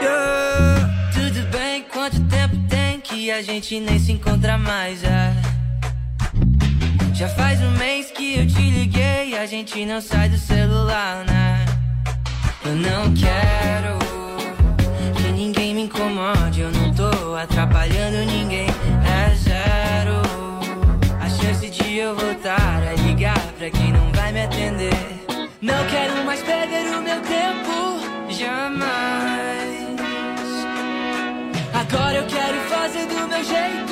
Yeah. Tudo bem, quanto tempo tem que a gente nem se encontra mais? é? Já faz um mês que eu te liguei, a gente não sai do celular, né? Eu não quero que ninguém me incomode, eu não tô atrapalhando ninguém, é zero. A chance de eu voltar a ligar pra quem não vai me atender. Não quero mais perder o meu tempo, jamais. Fazer do meu jeito,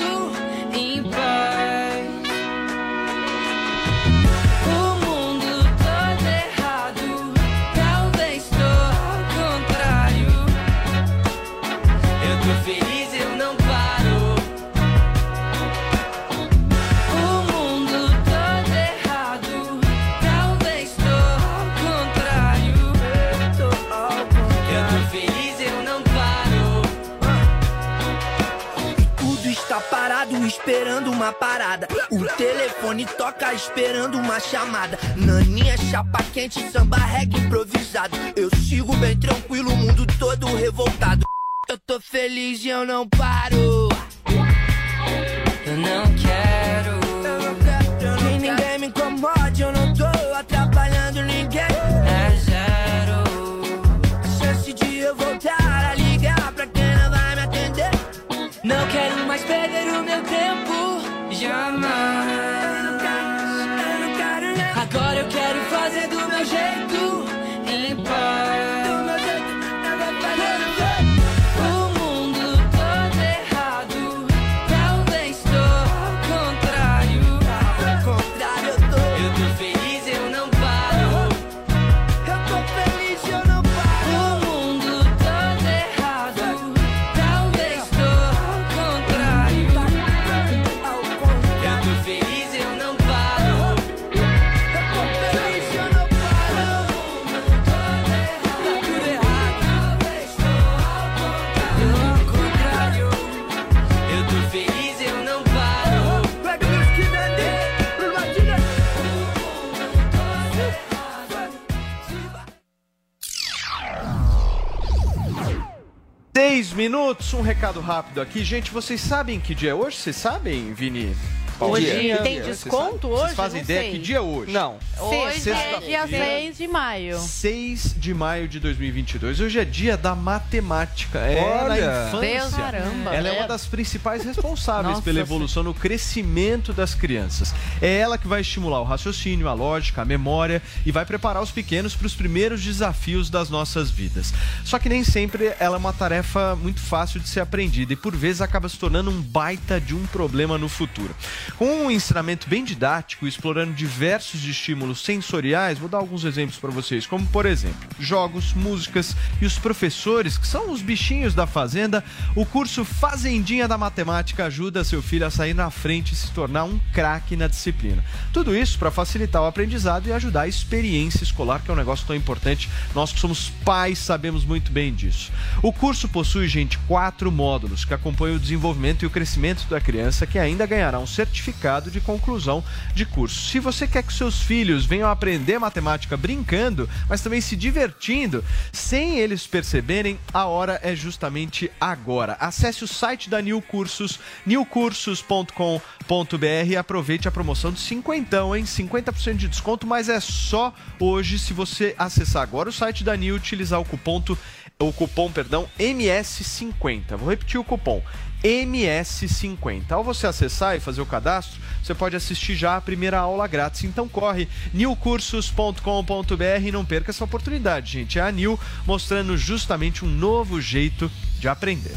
uma parada. O telefone toca esperando uma chamada. Naninha, chapa quente, samba reggae improvisado. Eu sigo bem tranquilo, o mundo todo revoltado. Eu tô feliz e eu não paro. Eu não quero. Que ninguém me incomode, eu não tô atrapalhando ninguém. É zero. A chance de eu voltar a ligar pra quem não vai me atender. Não quero mais perder o minutos, um recado rápido aqui. Gente, vocês sabem que dia é hoje? Vocês sabem, Vini? Hoje tem desconto hoje? Vocês fazem ideia sei. que dia é hoje? Não. Hoje é Sexta-feira. dia 6 de maio. 6 de maio de 2022. Hoje é dia da matemática. É Olha. na infância. Deus, caramba. Ela é É. uma das principais responsáveis Nossa pela evolução no crescimento das crianças. É ela que vai estimular o raciocínio, a lógica, a memória e vai preparar os pequenos para os primeiros desafios das nossas vidas. Só que nem sempre ela é uma tarefa muito fácil de ser aprendida e por vezes acaba se tornando um baita de um problema no futuro. Com um ensinamento bem didático, explorando diversos estímulos sensoriais, vou dar alguns exemplos para vocês, como por exemplo, jogos, músicas e os professores, que são os bichinhos da fazenda, o curso Fazendinha da Matemática ajuda seu filho a sair na frente e se tornar um craque na disciplina. Tudo isso para facilitar o aprendizado e ajudar a experiência escolar, que é um negócio tão importante. Nós que somos pais sabemos muito bem disso. O curso possui, gente, quatro módulos que acompanham o desenvolvimento e o crescimento da criança, que ainda ganhará um certificado de conclusão de curso. Se você quer que seus filhos venham aprender matemática brincando, mas também se divertindo, sem eles perceberem, a hora é justamente agora. Acesse o site da New Cursos, newcursos.com.br e aproveite a promoção de 50, hein? 50% de desconto, mas é só hoje se você acessar agora o site da New e utilizar o cupom o cupom, perdão, MS50. Vou repetir o cupom MS50. Ao você acessar e fazer o cadastro, você pode assistir já a primeira aula grátis. Então corre newcursos.com.br e não perca essa oportunidade, gente. É a New mostrando justamente um novo jeito de aprender.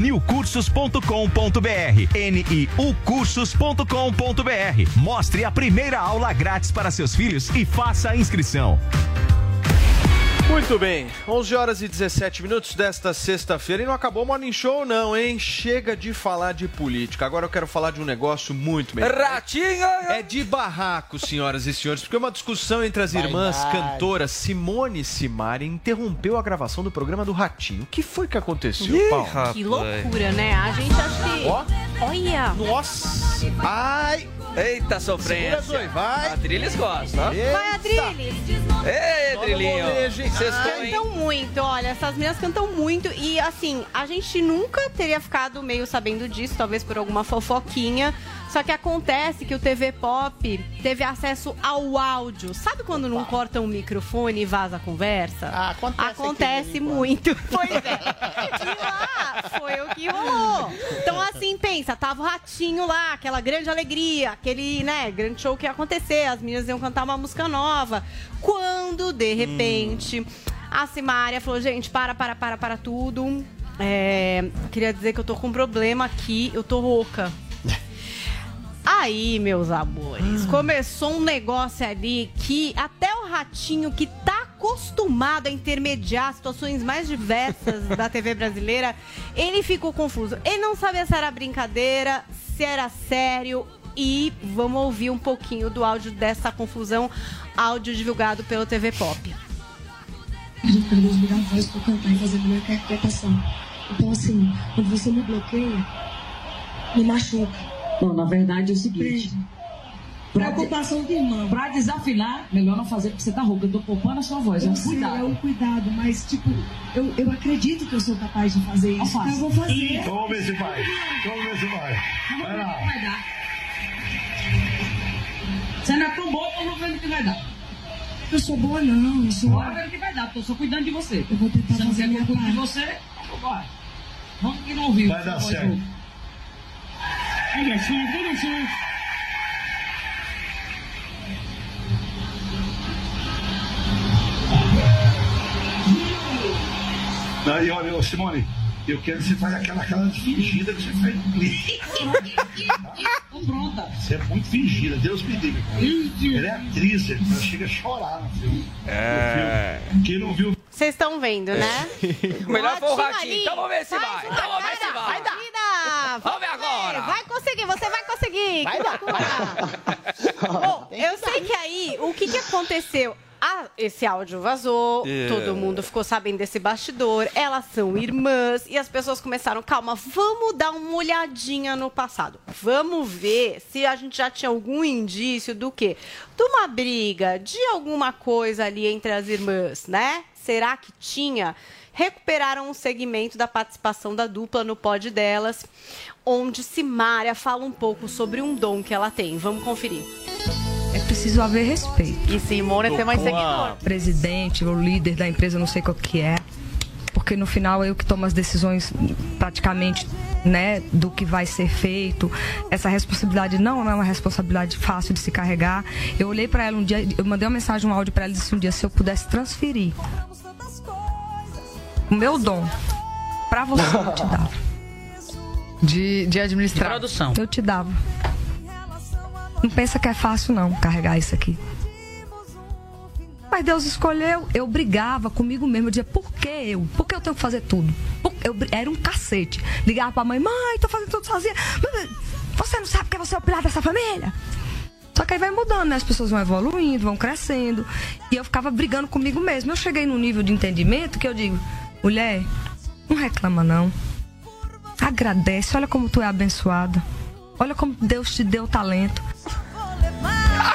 newcursos.com.br. niucursos.com.br. Mostre a primeira aula grátis para seus filhos e faça a inscrição. Muito bem, 11 horas e 17 minutos desta sexta-feira e não acabou o Morning Show não, hein? Chega de falar de política, agora eu quero falar de um negócio muito melhor. Ratinho! É de barraco, senhoras e senhores, porque uma discussão entre as irmãs Verdade. cantoras Simone e Simari interrompeu a gravação do programa do Ratinho. O que foi que aconteceu, Ih, Paulo? Que loucura, né? A gente acha que. Ó. Olha! Nossa! Ai! Eita, sofrência. Segura, vai. A Adriles gosta. ó. Vai, Adriles! Ei, Adrilinho. Sextou, hein? Cantam muito, olha, essas meninas cantam muito e assim, a gente nunca teria ficado meio sabendo disso, talvez por alguma fofoquinha. Só que acontece que o TV Pop teve acesso ao áudio. Sabe quando não cortam o microfone e vaza a conversa? Ah, acontece Acontece quando. muito. Pois é. E lá foi o que rolou. Então, assim, pensa, tava o ratinho lá, aquela grande alegria, aquele, né, grande show que ia acontecer. As meninas iam cantar uma música nova. Quando, de repente, a Simária falou, gente, para, para, para, para tudo. É, queria dizer que eu tô com um problema aqui, eu tô rouca. Aí, meus amores, começou um negócio ali que até o ratinho que tá acostumado a intermediar situações mais diversas da TV brasileira, ele ficou confuso. Ele não sabia se era brincadeira, se era sério. E vamos ouvir um pouquinho do áudio dessa confusão, áudio divulgado pelo TV Pop. A gente perdeu virar a voz pra cantar e fazer a minha interpretação. Então, assim, quando você me bloqueia, me machuca. Não, na verdade é o seguinte. Prende. Preocupação de irmã. Pra desafinar, melhor não fazer porque você tá rouca. Eu tô poupando a sua voz. É Eu um sei, cuidado. é um cuidado, mas, tipo, eu, eu acredito que eu sou capaz de fazer isso. Então eu vou fazer. Vamos ver se vai. Vamos ver se vai. Vai lá. Vai dar. Você não é tão boa, então vamos ver o que vai dar. Eu sou boa, não. Eu sou. Bora ver o que vai dar, tô só cuidando de você. Eu vou tentar Você não fazer eu cuide de você? Bora. Vamos que não ouviu. Vai dar certo. Olha só, olha só. Aí, olha, ô, Simone, eu quero que você faça aquela cara de fingida que você faz pronta. Você é muito fingida, Deus me cara. Ela é atriz, ela chega a chorar no filme. É. No filme. Quem não viu, Vocês estão vendo, né? O melhor foi o Ratinho. Então vamos ver se vai. Vai, Então vamos ver se vai. vai dar. Vamos ver agora. Vai conseguir, você vai conseguir. Vai dar. Bom, eu sei que aí, o que, que aconteceu? Ah, esse áudio vazou, É. todo mundo ficou sabendo desse bastidor, elas são irmãs, e as pessoas começaram, calma, vamos dar uma olhadinha no passado. Vamos ver se a gente já tinha algum indício do quê? De uma briga, de alguma coisa ali entre as irmãs, né? Será que tinha? Recuperaram um segmento da participação da dupla no pod delas, onde Simária fala um pouco sobre um dom que ela tem. Vamos conferir. É preciso haver respeito. E Simone tem mais seguidor. Presidente, o líder da empresa, não sei qual que é. Porque no final é eu que tomo as decisões praticamente, né, do que vai ser feito. Essa responsabilidade não é uma responsabilidade fácil de se carregar. Eu olhei pra ela um dia, eu mandei uma mensagem, um áudio pra ela e disse um dia se eu pudesse transferir o meu dom pra você, eu te dava. De, de administrar. De produção. Eu te dava. Não pensa que é fácil, não, carregar isso aqui. Mas Deus escolheu. Eu brigava comigo mesmo. Eu dizia, por que eu? Por que eu tenho que fazer tudo? Eu, era um cacete. Ligava pra mãe, mãe, tô fazendo tudo sozinha. Você não sabe que você é o pilar dessa família? Só que aí vai mudando, né? As pessoas vão evoluindo, vão crescendo. E eu ficava brigando comigo mesmo. Eu cheguei num nível de entendimento que eu digo, mulher, não reclama não. Agradece, olha como tu é abençoada. Olha como Deus te deu talento.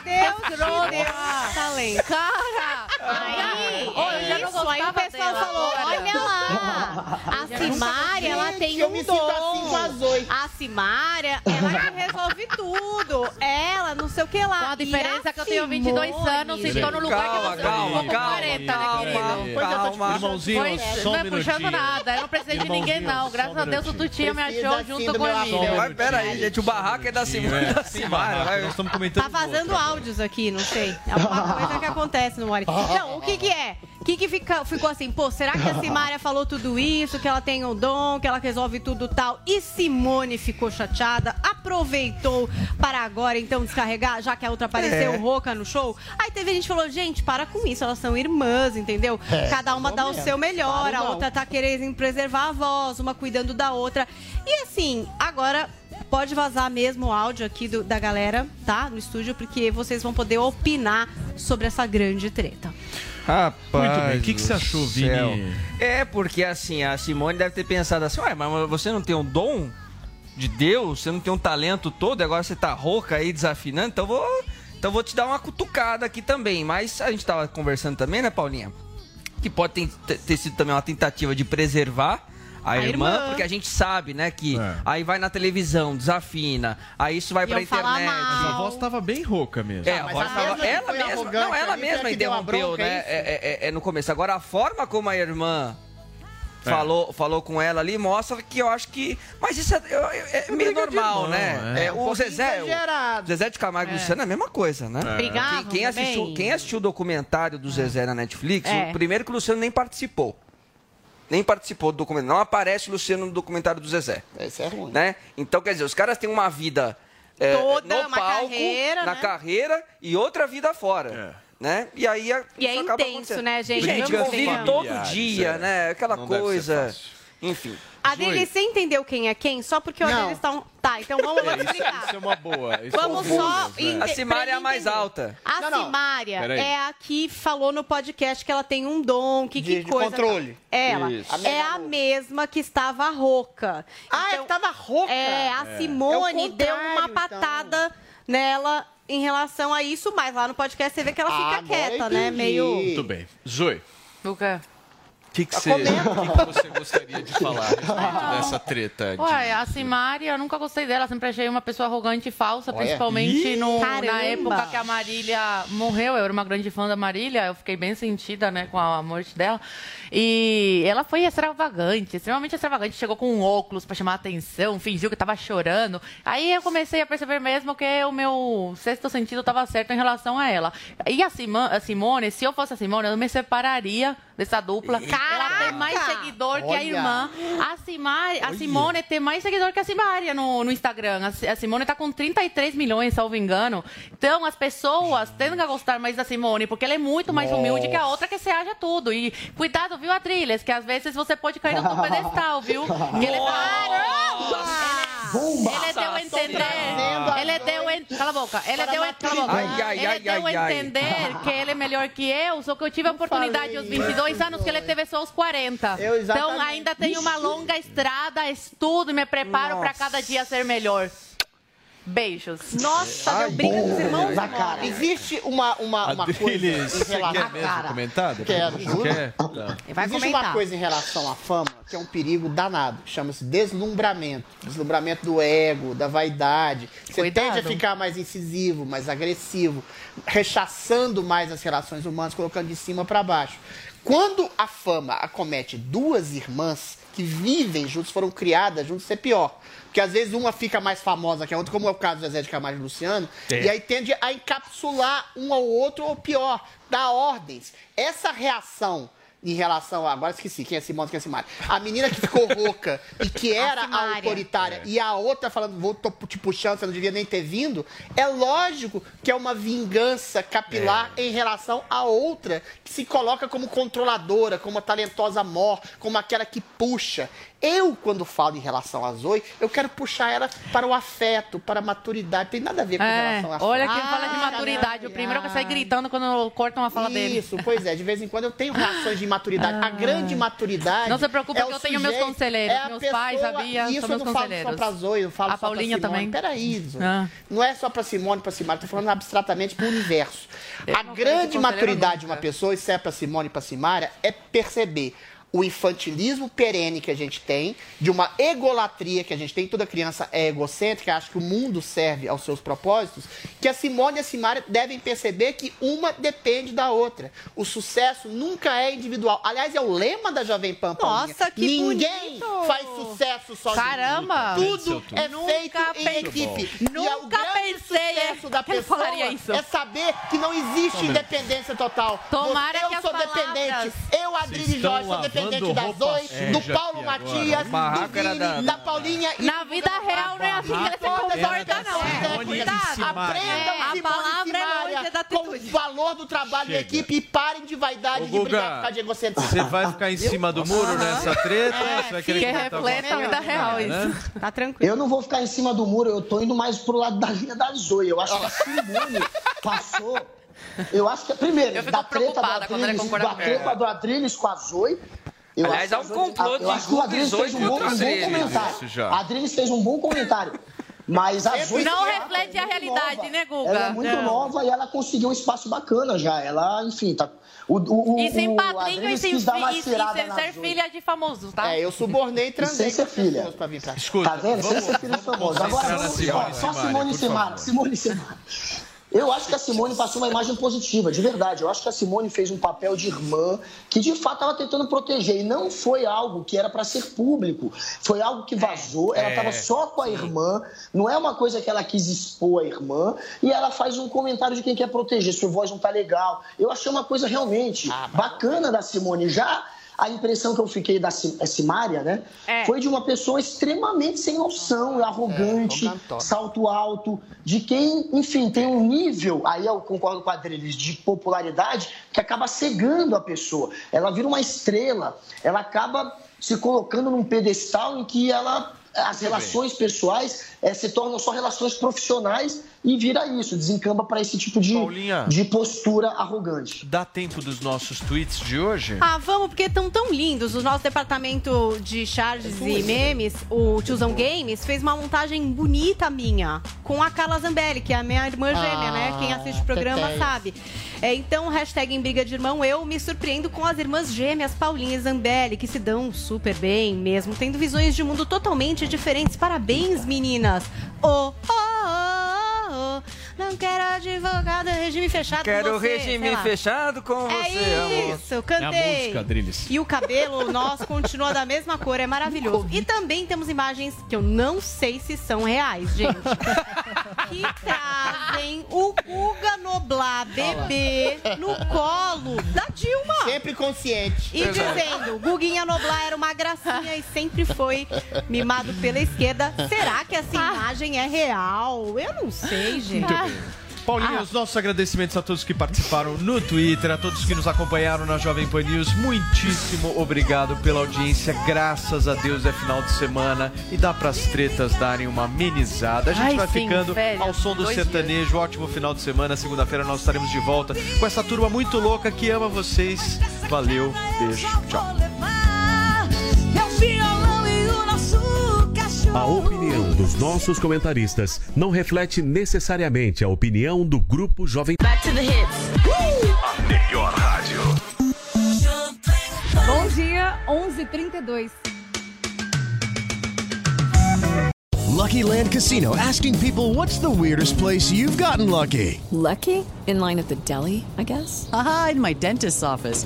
Deus deu talento. Cara, Aí, Ô, eu já não isso, aí o gostava pessoal dela falou, olha lá, a Simária, ela tem eu um me sinto dom. assim com a Simária, ela que resolve tudo. Ela, não sei o que lá. A diferença E que eu tenho 22 Simone? anos e estou no lugar que Calma, você calma, com calma, 40, né, calma, querido? calma. Irmãozinho, Foi, só um não é puxando minutinho. nada, eu não precisei de ninguém, Irmãozinho, não. Graças a Deus o Tutinha me Precisa achou assim junto com meu a amor. Emília. Mas peraí, gente, o barraco é da Simone da Simara. vai. Nós estamos comentando. Vazando áudios aqui, não sei. É alguma coisa que acontece no Mori. Não, o que que é? O que que fica, ficou assim? Pô, será que a Simária falou tudo isso? Que ela tem o dom, que ela resolve tudo tal? E Simone ficou chateada, aproveitou para agora, então, descarregar, já que a outra apareceu É. rouca no show. Aí teve gente que falou, gente, para com isso, elas são irmãs, entendeu? É, Cada uma dá o seu melhor, a outra tá querendo preservar a voz, uma cuidando da outra. E assim, agora pode vazar mesmo o áudio aqui do- da galera, tá? No estúdio, porque vocês vão poder opinar sobre essa grande treta. Rapaz. Muito bem. O que que você achou, céu. Vini? É, porque assim, a Simone deve ter pensado assim, ué, mas você não tem um dom de Deus, você não tem um talento todo, e agora você tá rouca aí desafinando, então eu vou, então vou te dar uma cutucada aqui também. Mas a gente tava conversando também, né, Paulinha? Que pode ter, ter sido também uma tentativa de preservar. A, A irmã, irmã. porque a gente sabe, né, que É. aí vai na televisão, desafina, aí isso vai pra Iam internet. Mas a voz tava bem rouca mesmo. É, a mas voz a tava- ela foi mesma, arrogante não, ela a mesma interrompeu, bronca, né? é isso? É, é- é no começo. Agora, a forma como a irmã falou, falou com ela ali mostra que eu acho que. Mas isso é, eu- eu- é meio briga de normal, irmão, né? é. É, Um o Zezé. O. Zezé de Camargo e Luciano é a mesma coisa, né? Brigavam Quem, quem assistiu, quem assistiu o documentário do Zezé na Netflix, É. o primeiro que o Luciano nem participou. Nem participou do documentário. Não aparece o Luciano no documentário do Zezé Esse é ruim. né? Então, quer dizer, os caras têm uma vida é, Toda no uma palco, carreira, na né? carreira e outra vida fora. Né? E aí a- E é isso acaba intenso, acontecendo. né, gente? Gente convive todo dia, é. né? Aquela Não deve ser coisa. Enfim. Adriles, você entendeu quem é quem? Só porque hoje Não. eles estão. Tá, então vamos lá É, isso, explicar. isso é uma boa. Isso Vamos é só. confuso, né? A Simária é a mais alta. A Não, não. Simária é a que falou no podcast que ela tem um dom, que, que De- de coisa. controle. Ela. Isso. A É a mesma que estava rouca. Ah, é que tava rouca? É, a É Simone o deu uma então. patada nela em relação a isso, mas lá no podcast você vê que ela Ah, fica agora quieta, né? Meio. Muito bem. Zoe, O quê? O que, que, você, o que que você gostaria de falar a respeito dessa treta? De... Ué, a Simária, eu nunca gostei dela. Sempre achei uma pessoa arrogante e falsa, Olha. principalmente Ih, no- na época que a Marília morreu. Eu era uma grande fã da Marília, eu fiquei bem sentida né, com a morte dela. E ela foi extravagante, extremamente extravagante. Chegou com um óculos pra chamar a atenção, fingiu que tava chorando. Aí eu comecei a perceber mesmo que o meu sexto sentido estava certo em relação a ela. E a Simone, se eu fosse a Simone, eu me separaria dessa dupla. Ela tem mais seguidor que a Olha. irmã. A, Simari, a Simone tem mais seguidor que a Simária no, no Instagram. A, a Simone tá com 33 milhões, salvo engano. Então, as pessoas tendem a gostar mais da Simone, porque ela é muito mais humilde que a outra que se acha tudo. E cuidado, viu, Adriles? Que às vezes você pode cair no pedestal, viu? Que ele tá... Ele deu a entender. Ele deu a... Cala a boca. Ele deu a... Cala a boca. Ai, ai, Ele ai, deu ai, a ai. entender que ele é melhor que eu, só que eu tive a oportunidade aos 22 anos que ele teve só aos 40. Eu então ainda tenho uma longa estrada, estudo e me preparo para cada dia ser melhor. Beijos. Nossa, deu briga com os irmãos. Na cara. Existe uma, uma, uma coisa em relação... quer mesmo comentar? Quero, juro. quer? Tá. Vai Existe comentar. uma coisa em relação à fama que é um perigo danado. Chama-se deslumbramento. Deslumbramento do ego, da vaidade. Você Cuidado. tende a ficar mais incisivo, mais agressivo, rechaçando mais as relações humanas, colocando de cima para baixo. Quando a fama acomete duas irmãs que vivem juntos, foram criadas juntos, é pior. Porque às vezes uma fica mais famosa que a outra, como é o caso do Zezé de Camargo e Luciano, É. e aí tende a encapsular um ao outro, ou pior, dar ordens. Essa reação em relação a. Agora esqueci quem é Simone, quem é Simária. A menina que ficou rouca e que era a autoritária e a outra falando, vou tô te puxando, você não devia nem ter vindo. É lógico que é uma vingança capilar em relação à outra, que se coloca como controladora, como a talentosa mor, como aquela que puxa. Eu, quando falo em relação a Zoe, eu quero puxar ela para o afeto, para a maturidade. Tem nada a ver com É, relação à olha fama. que fala de Ah, maturidade. O primeiro que sai gritando quando cortam a fala dele. Isso, pois é. De vez em quando eu tenho reações de maturidade. A Ah. grande maturidade. Não se preocupe é que o eu tenho meus sujeito- conselheiros. é a meus pessoa- pais, sabia? Isso são eu não falo só pra Zoe, eu falo A só pra Paulinha Simone. também. Peraí, Zoe. Ah. Não é só pra Simone e pra Simara, tô falando abstratamente pro universo. Eu a grande maturidade de uma pessoa, isso é pra Simone e pra Simara, é perceber o infantilismo perene que a gente tem, de uma egolatria que a gente tem, toda criança é egocêntrica, acha que o mundo serve aos seus propósitos, que a Simone e a Simara devem perceber que uma depende da outra. O sucesso nunca é individual. Aliás, é o lema da Jovem Pan. Paulinha. Nossa, que Ninguém bonito! faz sucesso sozinho. Caramba! Tudo é Nunca feito em equipe. E é o Nunca grande pensei sucesso da que eu pessoa falaria isso. é saber que não existe Tome. independência total. Tomara eu que as sou palavras- dependente. Eu, Adriane estão Jorge, sou dependente lavando da roupa Zoe, suja do Paulo. Matias, do Vini, da- da, Paulinha e Na vida real não é assim que ele se comporta, não. Cuidado. Simaria. Aprendam, É, a palavra é da com o valor do trabalho Chega. equipe e parem de vaidade Ô, de brigar Guga, por causa de egocentrismo. Você vai ficar em cima do muro nessa treta? É, Você vai querer que reflete a vida real Né? isso. Tá tranquilo. Eu não vou ficar em cima do muro, eu tô indo mais pro lado da linha da Zoe. Eu acho que a Simone passou. Eu acho que, primeiro, Eu fico da treta do Adriles, da treta do Adriles com a Zoe. Eu Aliás, acho há um a complô eu acho que o de Adriles fez um bom, um bom comentário. A Adriles fez um bom comentário. Mas a Zoe. Não é reflete a muito realidade, nova. né, Guga? Ela é muito Não. nova e ela conseguiu um espaço bacana já. Ela, enfim, tá. O, o, o, E sem padrinho e sem, dar e sem ser, filha de famosos, tá? É, eu subornei e transei sem ser filha. pra vir pra cá. Escuta, Tá vendo? Sem vamos- ser filho famoso. Agora, vamos, Simone só Simone Simara. favor. Simone Simara. Eu acho que a Simone passou uma imagem positiva, de verdade. Eu acho que a Simone fez um papel de irmã que, de fato, estava tentando proteger. E não foi algo que era para ser público. Foi algo que vazou. Ela É, estava só com a irmã. Não é uma coisa que ela quis expor a irmã. E ela faz um comentário de quem quer proteger. Sua voz não tá legal. Eu achei uma coisa realmente bacana da Simone. Já a impressão que eu fiquei da é Simária, né? É. Foi de uma pessoa extremamente sem noção, arrogante, arrogantona. salto alto, de quem, enfim, tem um nível, aí eu concordo com a Adriles, de popularidade que acaba cegando a pessoa. Ela vira uma estrela, ela acaba se colocando num pedestal em que ela as relações pessoais eh, se tornam só relações profissionais e vira isso, desencamba para esse tipo de, Paulinha. de postura arrogante. Dá tempo dos nossos tweets de hoje? Ah, vamos, porque estão tão lindos. O nosso departamento de charges e memes, o Tiozão Games, fez uma montagem bonita minha, com a Carla Zambelli, que é a minha irmã gêmea, Ah, né? Quem assiste o programa sabe. É, então, hashtag em briga de irmão, eu me surpreendo com as irmãs gêmeas Paulinha e Zambelli, que se dão super bem, mesmo tendo visões de mundo totalmente diferentes. Parabéns, meninas! Oh, oh, oh. Não quero advogado, regime fechado Quero com você. regime sei lá. fechado com você, É amor. isso, cantei. É a música, Drilis. E o cabelo nosso continua da mesma cor, é maravilhoso. E também temos imagens que eu não sei se são reais, gente. que trazem o Guga Noblar bebê no colo da Dilma. Sempre consciente. E dizendo, Guguinha Noblar era uma gracinha e sempre foi mimado pela esquerda. Será que essa imagem é real? Eu não sei, gente. Paulinha, os nossos agradecimentos a todos que participaram no Twitter, a todos que nos acompanharam na Jovem Pan News. Muitíssimo obrigado pela audiência. Graças a Deus é final de semana e dá pras tretas darem uma amenizada. A gente Ai, vai sim, ficando velho, ao som do sertanejo. Ótimo final de semana. Segunda-feira nós estaremos de volta com essa turma muito louca que ama vocês. Valeu, beijo, tchau. A opinião dos nossos comentaristas não reflete necessariamente a opinião do Grupo Jovem Back to the hits. A melhor rádio. Bom dia, 11h32. Lucky Land Casino asking people what's the weirdest place you've gotten lucky? Lucky? In line at the deli, I guess? Aha, in my dentist's office.